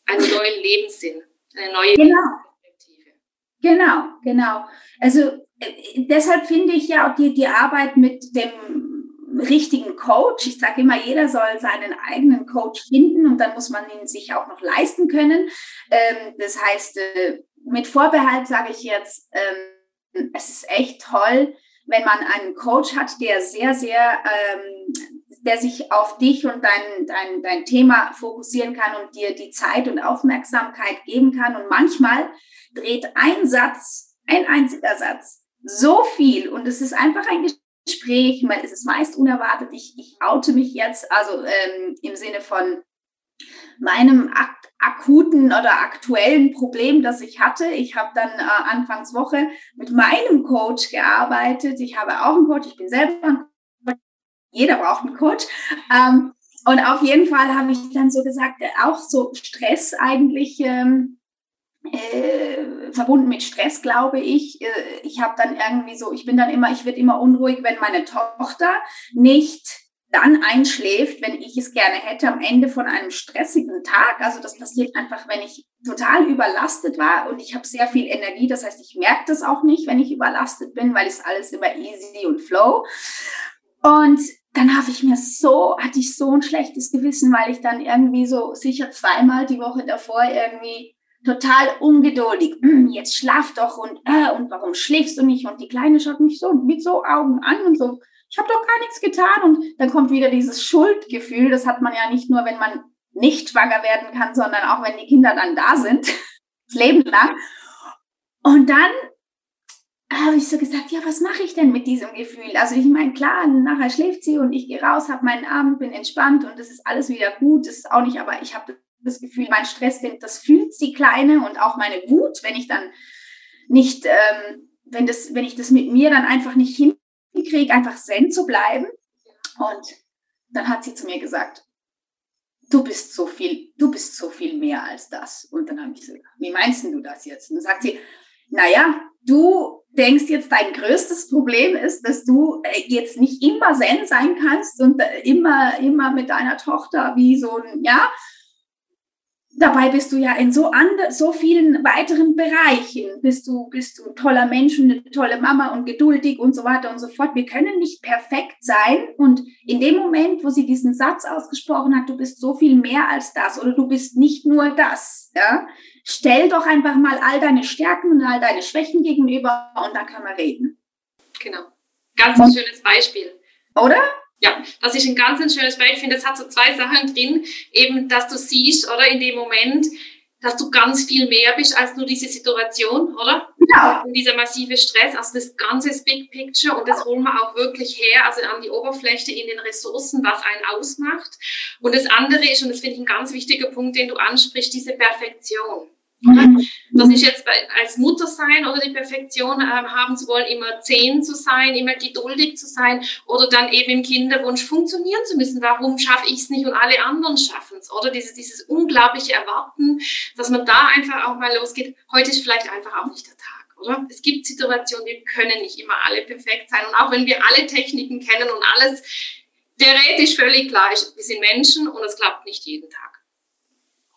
Einen neuen Lebenssinn, eine neue genau. Perspektive. Genau, genau. Also äh, deshalb finde ich ja auch die, die Arbeit mit dem richtigen Coach. Ich sage immer, jeder soll seinen eigenen Coach finden und dann muss man ihn sich auch noch leisten können. Ähm, das heißt, äh, mit Vorbehalt sage ich jetzt, ähm, es ist echt toll, wenn man einen Coach hat, der sehr, sehr, ähm, der sich auf dich und dein, dein, dein Thema fokussieren kann und dir die Zeit und Aufmerksamkeit geben kann. Und manchmal dreht ein Satz, ein einziger Satz, so viel und es ist einfach ein Gespräch, es ist meist unerwartet. Ich, ich oute mich jetzt, also ähm, im Sinne von meinem ak akuten oder aktuellen Problem, das ich hatte. Ich habe dann äh, anfangs Woche mit meinem Coach gearbeitet. Ich habe auch einen Coach, ich bin selber ein Coach. Jeder braucht einen Coach. Ähm, und auf jeden Fall habe ich dann so gesagt, äh, auch so Stress eigentlich ähm, äh, verbunden mit Stress, glaube ich. Äh, ich habe dann irgendwie so, ich bin dann immer, ich werde immer unruhig, wenn meine Tochter nicht dann einschläft, wenn ich es gerne hätte, am Ende von einem stressigen Tag. Also das passiert einfach, wenn ich total überlastet war und ich habe sehr viel Energie. Das heißt, ich merke das auch nicht, wenn ich überlastet bin, weil es alles immer easy und flow. Und dann habe ich mir so, hatte ich so ein schlechtes Gewissen, weil ich dann irgendwie so sicher zweimal die Woche davor irgendwie total ungeduldig. Hm, jetzt schlaf doch und, äh, und warum schläfst du nicht? Und die Kleine schaut mich so mit so Augen an und so, ich habe doch gar nichts getan. Und dann kommt wieder dieses Schuldgefühl. Das hat man ja nicht nur, wenn man nicht schwanger werden kann, sondern auch wenn die Kinder dann da sind, das Leben lang. Und dann habe ich so gesagt, ja, was mache ich denn mit diesem Gefühl? Also ich meine, klar, nachher schläft sie und ich gehe raus, habe meinen Abend, bin entspannt und es ist alles wieder gut. Das ist auch nicht, aber ich habe das Gefühl, mein Stress, das fühlt sie Kleine und auch meine Wut, wenn ich dann nicht, ähm, wenn das, wenn ich das mit mir dann einfach nicht hin hinkriege, einfach zen zu bleiben. Und dann hat sie zu mir gesagt, du bist so viel, du bist so viel mehr als das. Und dann habe ich gesagt, wie meinst du das jetzt? Und dann sagt sie, naja, du denkst jetzt, dein größtes Problem ist, dass du äh, jetzt nicht immer zen sein kannst und äh, immer, immer mit deiner Tochter wie so ein, ja, dabei bist du ja in so, andre, so vielen weiteren Bereichen. Bist du, bist du ein toller Mensch und eine tolle Mama und geduldig und so weiter und so fort. Wir können nicht perfekt sein. Und in dem Moment, wo sie diesen Satz ausgesprochen hat, du bist so viel mehr als das oder du bist nicht nur das, ja, stell doch einfach mal all deine Stärken und all deine Schwächen gegenüber und dann können wir reden. Genau. Ganz ein schönes Beispiel. Oder? Ja, das ist ein ganz ein schönes Beispiel. Ich finde, es hat so zwei Sachen drin, eben, dass du siehst, oder in dem Moment, dass du ganz viel mehr bist als nur diese Situation, oder? Ja. Und dieser massive Stress, also das ganze Big Picture und das holen wir auch wirklich her, also an die Oberfläche in den Ressourcen, was einen ausmacht. Und das andere ist, und das finde ich ein ganz wichtiger Punkt, den du ansprichst, diese Perfektion. Mhm. Das ist jetzt als Mutter sein oder die Perfektion ähm, haben zu wollen, immer zehn zu sein, immer geduldig zu sein oder dann eben im Kinderwunsch funktionieren zu müssen. Warum schaffe ich es nicht und alle anderen schaffen es? Oder dieses, dieses unglaubliche Erwarten, dass man da einfach auch mal losgeht. Heute ist vielleicht einfach auch nicht der Tag. Oder? Es gibt Situationen, wir können nicht immer alle perfekt sein. Und auch wenn wir alle Techniken kennen und alles völlig klar ist, wir sind Menschen und es klappt nicht jeden Tag.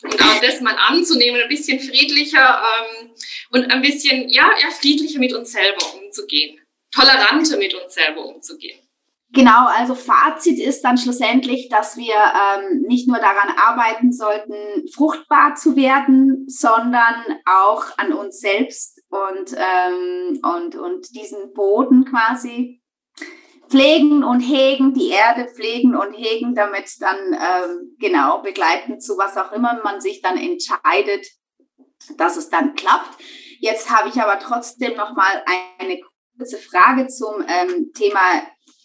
Und auch das mal anzunehmen, ein bisschen friedlicher ähm, und ein bisschen, ja, ja, friedlicher mit uns selber umzugehen. Toleranter mit uns selber umzugehen. Genau, also Fazit ist dann schlussendlich, dass wir ähm, nicht nur daran arbeiten sollten, fruchtbar zu werden, sondern auch an uns selbst und, ähm, und, und diesen Boden quasi pflegen und hegen, die Erde pflegen und hegen, damit dann ähm, genau begleiten zu was auch immer man sich dann entscheidet, dass es dann klappt. Jetzt habe ich aber trotzdem noch mal eine kurze Frage zum ähm, Thema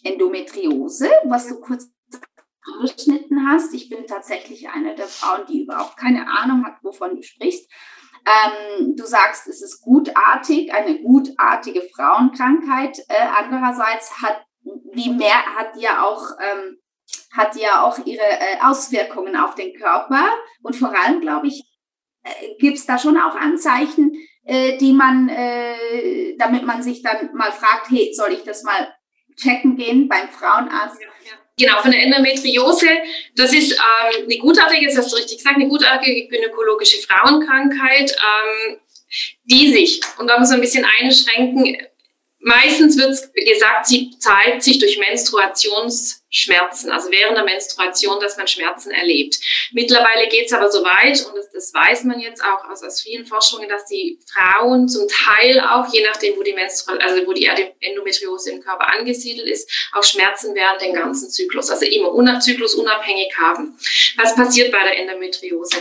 Endometriose, was du kurz angeschnitten hast. Ich bin tatsächlich eine der Frauen, die überhaupt keine Ahnung hat, wovon du sprichst. Ähm, du sagst, es ist gutartig, eine gutartige Frauenkrankheit. Äh, andererseits hat wie mehr hat ja auch ähm, hat ja auch ihre äh, Auswirkungen auf den Körper und vor allem glaube ich äh, gibt es da schon auch Anzeichen, äh, die man, äh, damit man sich dann mal fragt, hey, soll ich das mal checken gehen beim Frauenarzt. Ja, ja. Genau, von der Endometriose, das ist ähm, eine gutartige, das hast du richtig gesagt, eine gutartige gynäkologische Frauenkrankheit, ähm, die sich, und da muss man ein bisschen einschränken, Meistens wird gesagt, sie zeigt sich durch Menstruationsschmerzen, also während der Menstruation, dass man Schmerzen erlebt. Mittlerweile geht es aber so weit, und das, das, weiß man jetzt auch aus, aus vielen Forschungen, dass die Frauen zum Teil auch, je nachdem, wo die, Menstru also wo die Endometriose im Körper angesiedelt ist, auch Schmerzen während den ganzen Zyklus, also immer zyklusunabhängig haben. Was passiert bei der Endometriose?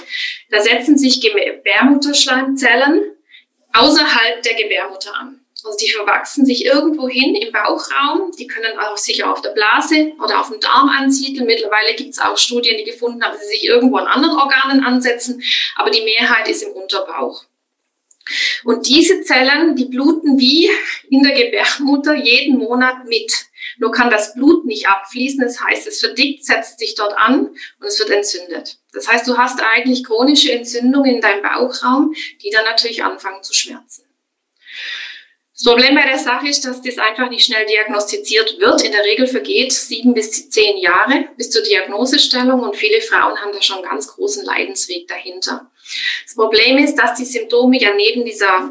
Da setzen sich Gebärmutterschleimzellen außerhalb der Gebärmutter an. Also die verwachsen sich irgendwo hin im Bauchraum. Die können auch sich auf der Blase oder auf dem Darm ansiedeln. Mittlerweile gibt es auch Studien, die gefunden haben, dass sie sich irgendwo an anderen Organen ansetzen. Aber die Mehrheit ist im Unterbauch. Und diese Zellen, die bluten wie in der Gebärmutter jeden Monat mit. Nur kann das Blut nicht abfließen. Das heißt, es verdickt, setzt sich dort an und es wird entzündet. Das heißt, du hast eigentlich chronische Entzündungen in deinem Bauchraum, die dann natürlich anfangen zu schmerzen. Das Problem bei der Sache ist, dass das einfach nicht schnell diagnostiziert wird. In der Regel vergeht sieben bis zehn Jahre bis zur Diagnosestellung und viele Frauen haben da schon einen ganz großen Leidensweg dahinter. Das Problem ist, dass die Symptome ja neben dieser,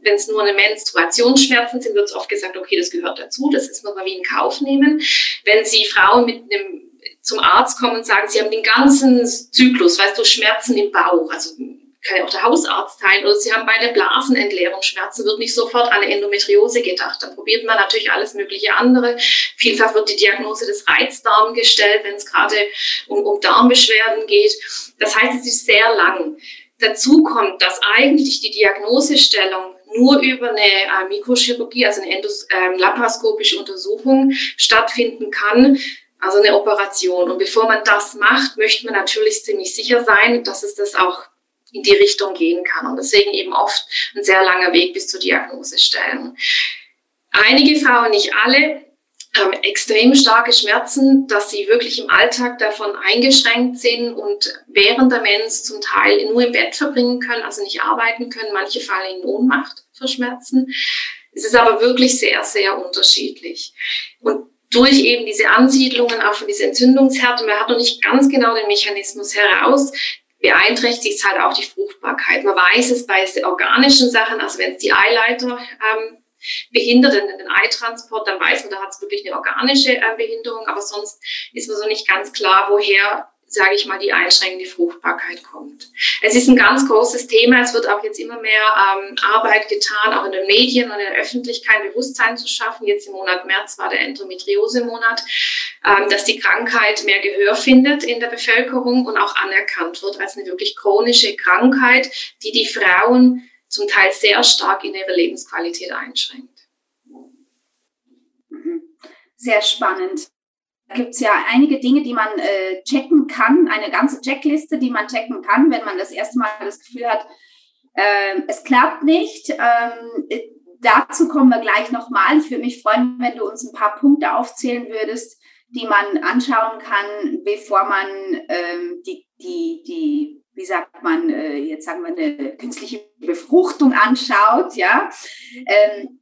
wenn es nur eine Menstruationsschmerzen sind, wird es oft gesagt, okay, das gehört dazu, das ist man wie in Kauf nehmen. Wenn Sie Frauen mit einem zum Arzt kommen und sagen, sie haben den ganzen Zyklus, weißt du, Schmerzen im Bauch, also kann ja auch der Hausarzt sein, oder Sie haben bei der Blasenentleerung Schmerzen, wird nicht sofort an eine Endometriose gedacht. Dann probiert man natürlich alles mögliche andere. Vielfach wird die Diagnose des Reizdarm gestellt, wenn es gerade um, um Darmbeschwerden geht. Das heißt, es ist sehr lang. Dazu kommt, dass eigentlich die Diagnosestellung nur über eine äh, Mikrochirurgie, also eine endos, äh, laparoskopische Untersuchung stattfinden kann, also eine Operation. Und bevor man das macht, möchte man natürlich ziemlich sicher sein, dass es das auch in die Richtung gehen kann. Und deswegen eben oft ein sehr langer Weg bis zur Diagnosestellung. Einige Frauen, nicht alle, haben extrem starke Schmerzen, dass sie wirklich im Alltag davon eingeschränkt sind und während der Mens zum Teil nur im Bett verbringen können, also nicht arbeiten können. Manche fallen in Ohnmacht vor Schmerzen. Es ist aber wirklich sehr, sehr unterschiedlich. Und durch eben diese Ansiedlungen, auch von dieser Entzündungshärte, man hat noch nicht ganz genau den Mechanismus heraus, beeinträchtigt halt auch die Fruchtbarkeit. Man weiß es bei organischen Sachen, also wenn es die Eileiter ähm, behindert, den, den Eitransport, dann weiß man, da hat es wirklich eine organische äh, Behinderung, aber sonst ist man so nicht ganz klar, woher sage ich mal, die einschränkende Fruchtbarkeit kommt. Es ist ein ganz großes Thema. Es wird auch jetzt immer mehr ähm, Arbeit getan, auch in den Medien und in der Öffentlichkeit Bewusstsein zu schaffen. Jetzt im Monat März war der Endometriose-Monat, ähm, dass die Krankheit mehr Gehör findet in der Bevölkerung und auch anerkannt wird als eine wirklich chronische Krankheit, die die Frauen zum Teil sehr stark in ihre Lebensqualität einschränkt. Mhm. Sehr spannend gibt es ja einige Dinge, die man äh, checken kann, eine ganze Checkliste, die man checken kann, wenn man das erste Mal das Gefühl hat, äh, es klappt nicht. Ähm, äh, dazu kommen wir gleich nochmal. Ich würde mich freuen, wenn du uns ein paar Punkte aufzählen würdest, die man anschauen kann, bevor man ähm, die, die, die, wie sagt man, äh, jetzt sagen wir eine künstliche Befruchtung anschaut, ja. Ähm,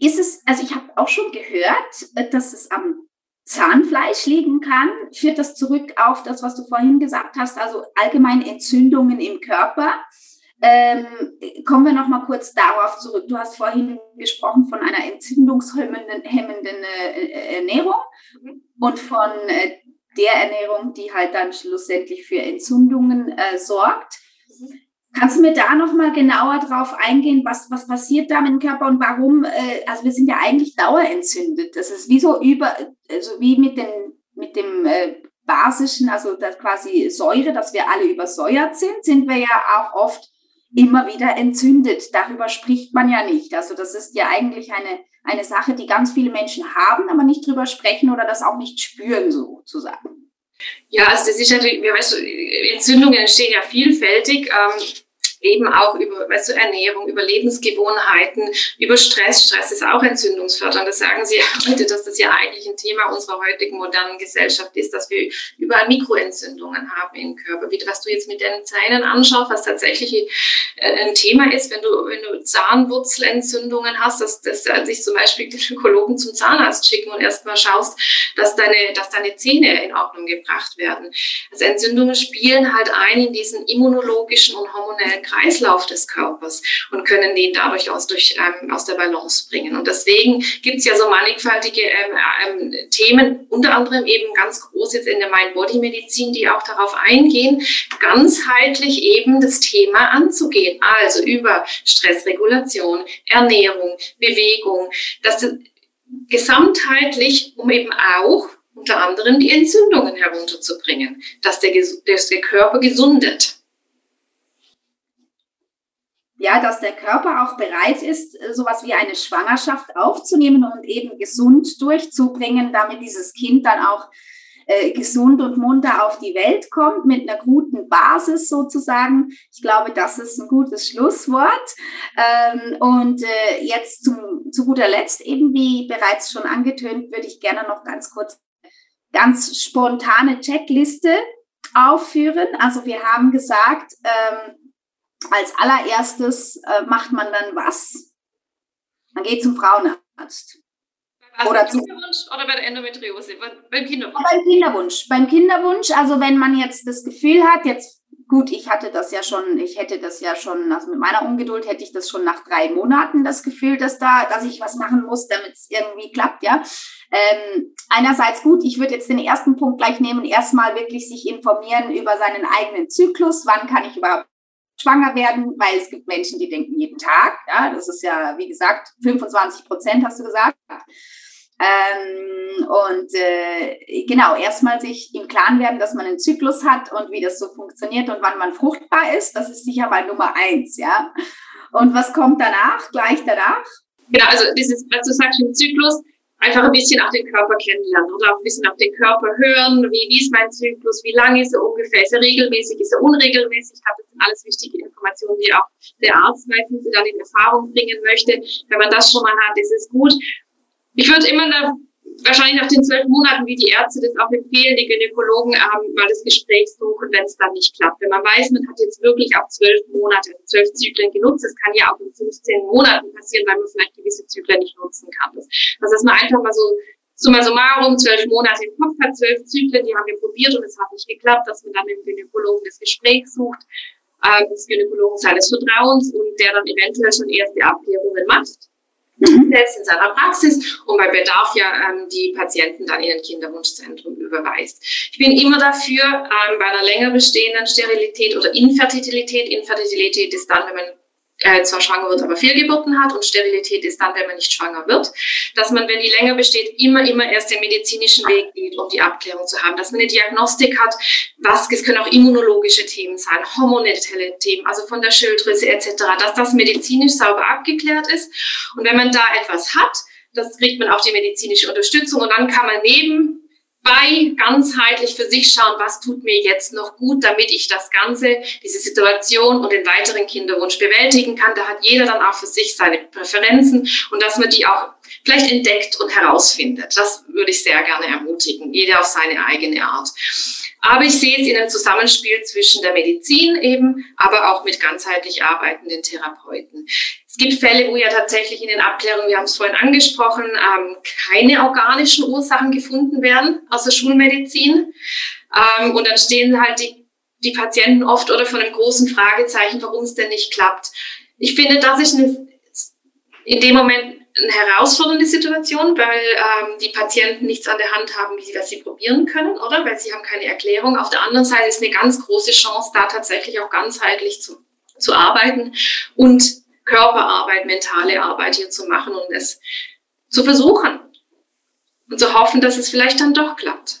ist es, also ich habe auch schon gehört, dass es am Zahnfleisch liegen kann, führt das zurück auf das, was du vorhin gesagt hast, also allgemein Entzündungen im Körper. Ähm, kommen wir noch mal kurz darauf zurück. Du hast vorhin gesprochen von einer entzündungshemmenden äh, Ernährung mhm. und von äh, der Ernährung, die halt dann schlussendlich für Entzündungen äh, sorgt. Kannst du mir da noch mal genauer drauf eingehen, was, was passiert da mit dem Körper und warum? Äh, also wir sind ja eigentlich dauerentzündet. Das ist wie so über, also wie mit, den, mit dem äh, basischen, also das quasi Säure, dass wir alle übersäuert sind, sind wir ja auch oft immer wieder entzündet. Darüber spricht man ja nicht. Also das ist ja eigentlich eine, eine Sache, die ganz viele Menschen haben, aber nicht drüber sprechen oder das auch nicht spüren, sozusagen. Ja, also das ist natürlich, weißt du, Entzündungen entstehen ja vielfältig. Ähm, eben auch über weißt du, Ernährung, über Lebensgewohnheiten, über Stress. Stress ist auch entzündungsfördernd. Das sagen Sie heute, dass das ja eigentlich ein Thema unserer heutigen modernen Gesellschaft ist, dass wir überall Mikroentzündungen haben im Körper. Wie was du jetzt mit den Zähnen anschaust, was tatsächlich äh, ein Thema ist, wenn du, wenn du Zahnwurzelentzündungen hast, dass, dass sich zum Beispiel die Ökologen zum Zahnarzt schicken und erstmal schaust, dass deine, dass deine Zähne in Ordnung gebracht werden. Also Entzündungen spielen halt ein in diesen immunologischen und hormonellen Kreislauf des Körpers und können den dadurch aus, durch, ähm, aus der Balance bringen. Und deswegen gibt es ja so mannigfaltige ähm, ähm, Themen, unter anderem eben ganz groß jetzt in der Mind-Body-Medizin, die auch darauf eingehen, ganzheitlich eben das Thema anzugehen. Also über Stressregulation, Ernährung, Bewegung, dass das gesamtheitlich, um eben auch unter anderem die Entzündungen herunterzubringen, dass der, dass der Körper gesundet ja, dass der Körper auch bereit ist, äh, sowas wie eine Schwangerschaft aufzunehmen und eben gesund durchzubringen, damit dieses Kind dann auch äh, gesund und munter auf die Welt kommt, mit einer guten Basis sozusagen. Ich glaube, das ist ein gutes Schlusswort. Ähm, und äh, jetzt zum, zu guter Letzt, eben wie bereits schon angetönt, würde ich gerne noch ganz kurz ganz spontane Checkliste aufführen. Also wir haben gesagt, ähm, als allererstes äh, macht man dann was? Man geht zum Frauenarzt. Also oder, zum, oder bei der Endometriose? Beim Kinderwunsch? Beim Kinderwunsch. Beim Kinderwunsch, also wenn man jetzt das Gefühl hat, jetzt gut, ich hatte das ja schon, ich hätte das ja schon, also mit meiner Ungeduld hätte ich das schon nach drei Monaten das Gefühl, dass da, dass ich was machen muss, damit es irgendwie klappt, ja. Ähm, einerseits gut, ich würde jetzt den ersten Punkt gleich nehmen, erstmal wirklich sich informieren über seinen eigenen Zyklus, wann kann ich überhaupt schwanger werden, weil es gibt Menschen, die denken jeden Tag. Ja, das ist ja, wie gesagt, 25 Prozent hast du gesagt. Ähm, und äh, genau, erstmal sich im Klaren werden, dass man einen Zyklus hat und wie das so funktioniert und wann man fruchtbar ist. Das ist sicher mal Nummer eins, ja. Und was kommt danach, gleich danach? Genau, also dieses, was du sagst, im Zyklus, einfach ein bisschen auch den Körper kennenlernen oder auch ein bisschen auf den Körper hören. Wie, wie ist mein Zyklus? Wie lang ist er ungefähr? Ist er regelmäßig? Ist er unregelmäßig? Ich glaube, das sind alles wichtige Informationen, die auch der Arzt meistens dann in Erfahrung bringen möchte. Wenn man das schon mal hat, ist es gut. Ich würde immer da wahrscheinlich nach den zwölf Monaten, wie die Ärzte das auch empfehlen, die Gynäkologen ähm, mal das Gespräch suchen, wenn es dann nicht klappt. Wenn man weiß, man hat jetzt wirklich auch zwölf Monate, zwölf Zyklen genutzt, das kann ja auch in 15 Monaten passieren, weil man vielleicht gewisse Zyklen nicht nutzen kann. Das, also dass man einfach mal so summa summarum zwölf Monate im Kopf hat, zwölf Zyklen, die haben wir probiert und es hat nicht geklappt, dass man dann mit dem Gynäkologen das Gespräch sucht, äh, des Gynäkologen seines Vertrauens und der dann eventuell schon erste Abklärungen macht. Selbst in seiner Praxis und bei Bedarf ja ähm, die Patienten dann in ein Kinderwunschzentrum überweist. Ich bin immer dafür, ähm, bei einer länger bestehenden Sterilität oder Infertilität, Infertilität ist dann, wenn man äh, zwar schwanger wird, aber Fehlgeburten hat und Sterilität ist dann, wenn man nicht schwanger wird, dass man, wenn die länger besteht, immer, immer erst den medizinischen Weg geht, um die Abklärung zu haben, dass man eine Diagnostik hat, was, es können auch immunologische Themen sein, hormonelle Themen, also von der Schilddrüse etc., dass das medizinisch sauber abgeklärt ist und wenn man da etwas hat, das kriegt man auch die medizinische Unterstützung und dann kann man neben bei ganzheitlich für sich schauen, was tut mir jetzt noch gut, damit ich das Ganze, diese Situation und den weiteren Kinderwunsch bewältigen kann. Da hat jeder dann auch für sich seine Präferenzen und dass man die auch vielleicht entdeckt und herausfindet. Das würde ich sehr gerne ermutigen, jeder auf seine eigene Art. Aber ich sehe es in einem Zusammenspiel zwischen der Medizin eben, aber auch mit ganzheitlich arbeitenden Therapeuten. Es gibt Fälle, wo ja tatsächlich in den Abklärungen, wir haben es vorhin angesprochen, ähm, keine organischen Ursachen gefunden werden aus der Schulmedizin. Ähm, und dann stehen halt die, die Patienten oft oder von einem großen Fragezeichen, warum es denn nicht klappt. Ich finde, das ist eine, in dem Moment eine herausfordernde Situation, weil ähm, die Patienten nichts an der Hand haben, wie sie das sie probieren können, oder? Weil sie haben keine Erklärung. Auf der anderen Seite ist eine ganz große Chance, da tatsächlich auch ganzheitlich zu, zu arbeiten und Körperarbeit, mentale Arbeit hier zu machen und es zu versuchen und zu hoffen, dass es vielleicht dann doch klappt.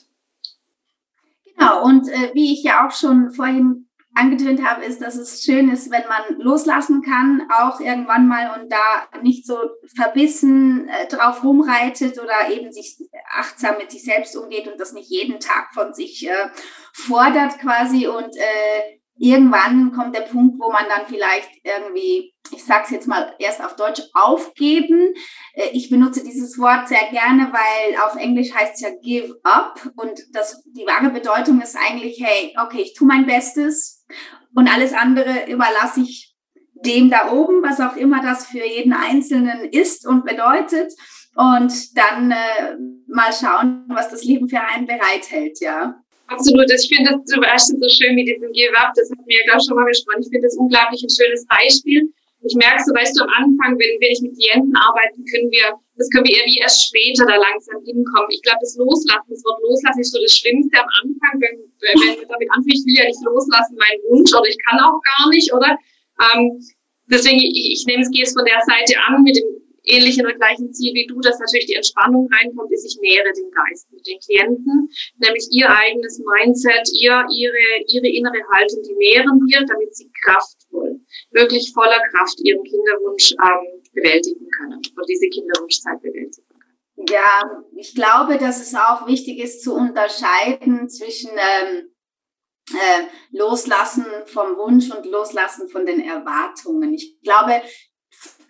Genau, und äh, wie ich ja auch schon vorhin angetönt habe, ist, dass es schön ist, wenn man loslassen kann, auch irgendwann mal und da nicht so verbissen äh, drauf rumreitet oder eben sich achtsam mit sich selbst umgeht und das nicht jeden Tag von sich äh, fordert quasi und äh, irgendwann kommt der Punkt, wo man dann vielleicht irgendwie, ich sage es jetzt mal erst auf Deutsch, aufgeben. Äh, ich benutze dieses Wort sehr gerne, weil auf Englisch heißt es ja give up und das, die wahre Bedeutung ist eigentlich, hey, okay, ich tue mein Bestes und alles andere überlasse ich dem da oben, was auch immer das für jeden Einzelnen ist und bedeutet und dann äh, mal schauen, was das Leben für einen bereithält, ja. Absolut. Ich finde das zum Beispiel so schön wie diesen Give Up. Das hatten wir ja, ich, schon mal besprochen. Ich finde das unglaublich ein schönes Beispiel. Ich merke so, weißt du, am Anfang, wenn, wenn ich mit Klienten arbeiten, können wir, das können wir irgendwie erst später da langsam hinkommen. Ich glaube, das Loslassen, das Wort Loslassen ist so das Schlimmste am Anfang, wenn, wenn man damit anfängt, ich will ja nicht loslassen, mein Wunsch, oder ich kann auch gar nicht, oder? Ähm, deswegen, ich, ich nehme es, gehe es von der Seite an mit ähnlich in der gleichen Ziel wie du, dass natürlich die Entspannung reinkommt, ist, ich nähere den Geist mit den Klienten, nämlich ihr eigenes Mindset, ihr, ihre, ihre innere Haltung, die nähren wir, damit sie kraftvoll, wirklich voller Kraft ihren Kinderwunsch ähm, bewältigen können oder diese Kinderwunschzeit bewältigen können. Ja, ich glaube, dass es auch wichtig ist zu unterscheiden zwischen ähm, äh, Loslassen vom Wunsch und Loslassen von den Erwartungen. Ich glaube,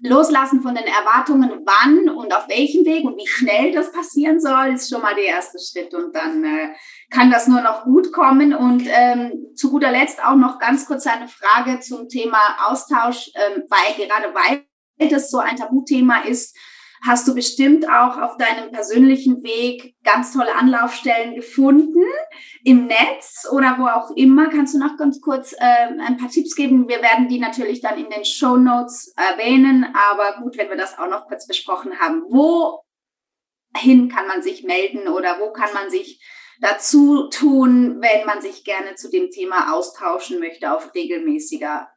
Loslassen von den Erwartungen, wann und auf welchem Weg und wie schnell das passieren soll, ist schon mal der erste Schritt. Und dann äh, kann das nur noch gut kommen. Und ähm, zu guter Letzt auch noch ganz kurz eine Frage zum Thema Austausch, ähm, weil gerade weil das so ein Tabuthema ist, hast du bestimmt auch auf deinem persönlichen Weg ganz tolle Anlaufstellen gefunden im Netz oder wo auch immer. Kannst du noch ganz kurz äh, ein paar Tipps geben? Wir werden die natürlich dann in den Show Notes erwähnen, aber gut, wenn wir das auch noch kurz besprochen haben. Wohin kann man sich melden oder wo kann man sich dazu tun, wenn man sich gerne zu dem Thema austauschen möchte auf regelmäßiger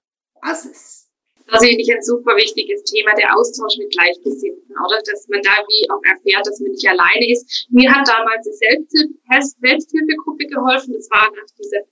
Basis? Das ist ich ein super wichtiges Thema, der Austausch mit Gleichgesinnten, oder? Dass man da wie auch erfährt, dass man nicht alleine ist. Mir hat damals die Selbsthilfegruppe geholfen. Das war nach dieser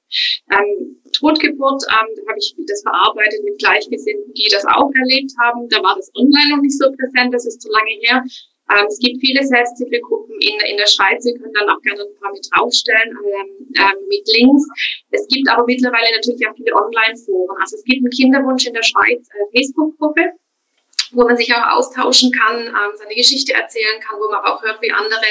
ähm, Totgeburt. Ähm, da habe ich das verarbeitet mit Gleichgesinnten, die das auch erlebt haben. Da war das online noch nicht so präsent, das ist zu lange her. Ähm, es gibt viele Selbsthilfegruppen in, in der Schweiz. Wir können dann auch gerne ein paar mit draufstellen ähm, ähm, mit Links. Es gibt aber mittlerweile natürlich auch viele Online-Foren. Also es gibt einen Kinderwunsch in der Schweiz äh, Facebook-Gruppe wo man sich auch austauschen kann, ähm, seine Geschichte erzählen kann, wo man aber auch hört, wie andere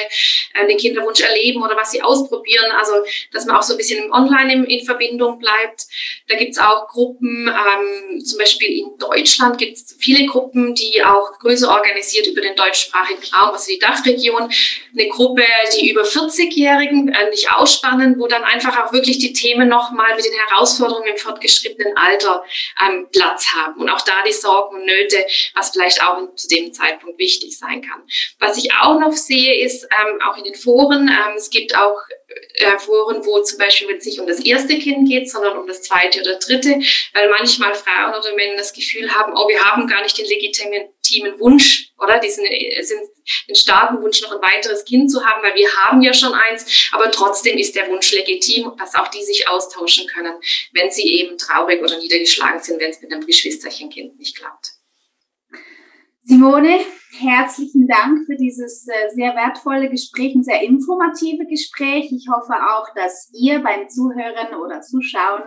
äh, den Kinderwunsch erleben oder was sie ausprobieren. Also, dass man auch so ein bisschen Online in, in Verbindung bleibt. Da gibt's auch Gruppen, ähm, zum Beispiel in Deutschland gibt's viele Gruppen, die auch größer organisiert über den deutschsprachigen Raum, also die Dachregion. Eine Gruppe, die über 40-Jährigen äh, nicht ausspannen, wo dann einfach auch wirklich die Themen nochmal mit den Herausforderungen im fortgeschrittenen Alter ähm, Platz haben und auch da die Sorgen und Nöte, was vielleicht auch zu dem Zeitpunkt wichtig sein kann. Was ich auch noch sehe, ist ähm, auch in den Foren, ähm, es gibt auch äh, Foren, wo zum Beispiel, wenn es nicht um das erste Kind geht, sondern um das zweite oder dritte, weil manchmal Frauen oder Männer das Gefühl haben, oh, wir haben gar nicht den legitimen Wunsch, oder? Diesen, äh, sind den starken Wunsch, noch ein weiteres Kind zu haben, weil wir haben ja schon eins, aber trotzdem ist der Wunsch legitim, dass auch die sich austauschen können, wenn sie eben traurig oder niedergeschlagen sind, wenn es mit einem Geschwisterchenkind nicht klappt. Simone, herzlichen Dank für dieses äh, sehr wertvolle Gespräch, ein sehr informative Gespräch. Ich hoffe auch, dass ihr beim Zuhören oder Zuschauen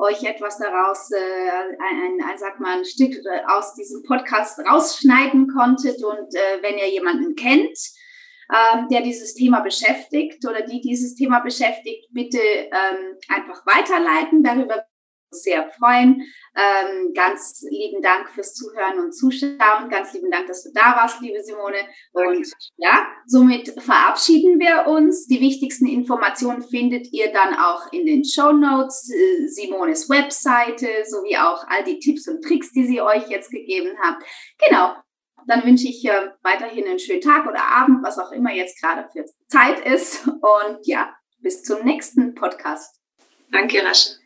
euch etwas daraus, äh, ein, ein, sag mal, ein Stück äh, aus diesem Podcast rausschneiden konntet. Und wenn ihr jemanden kennt, ähm, der dieses Thema beschäftigt oder die dieses Thema beschäftigt, bitte ähm, einfach weiterleiten. Darüber sehr freuen. Ähm, ganz lieben Dank fürs Zuhören und Zuschauen. Ganz lieben Dank, dass du da warst, liebe Simone. Und ja, somit verabschieden wir uns. Die wichtigsten Informationen findet ihr dann auch in den Show Notes, äh, Simones Webseite sowie auch all die Tipps und Tricks, die sie euch jetzt gegeben hat. Genau. Dann wünsche ich äh, weiterhin einen schönen Tag oder Abend, was auch immer jetzt gerade für Zeit ist. Und ja, bis zum nächsten Podcast. Danke, Rasche.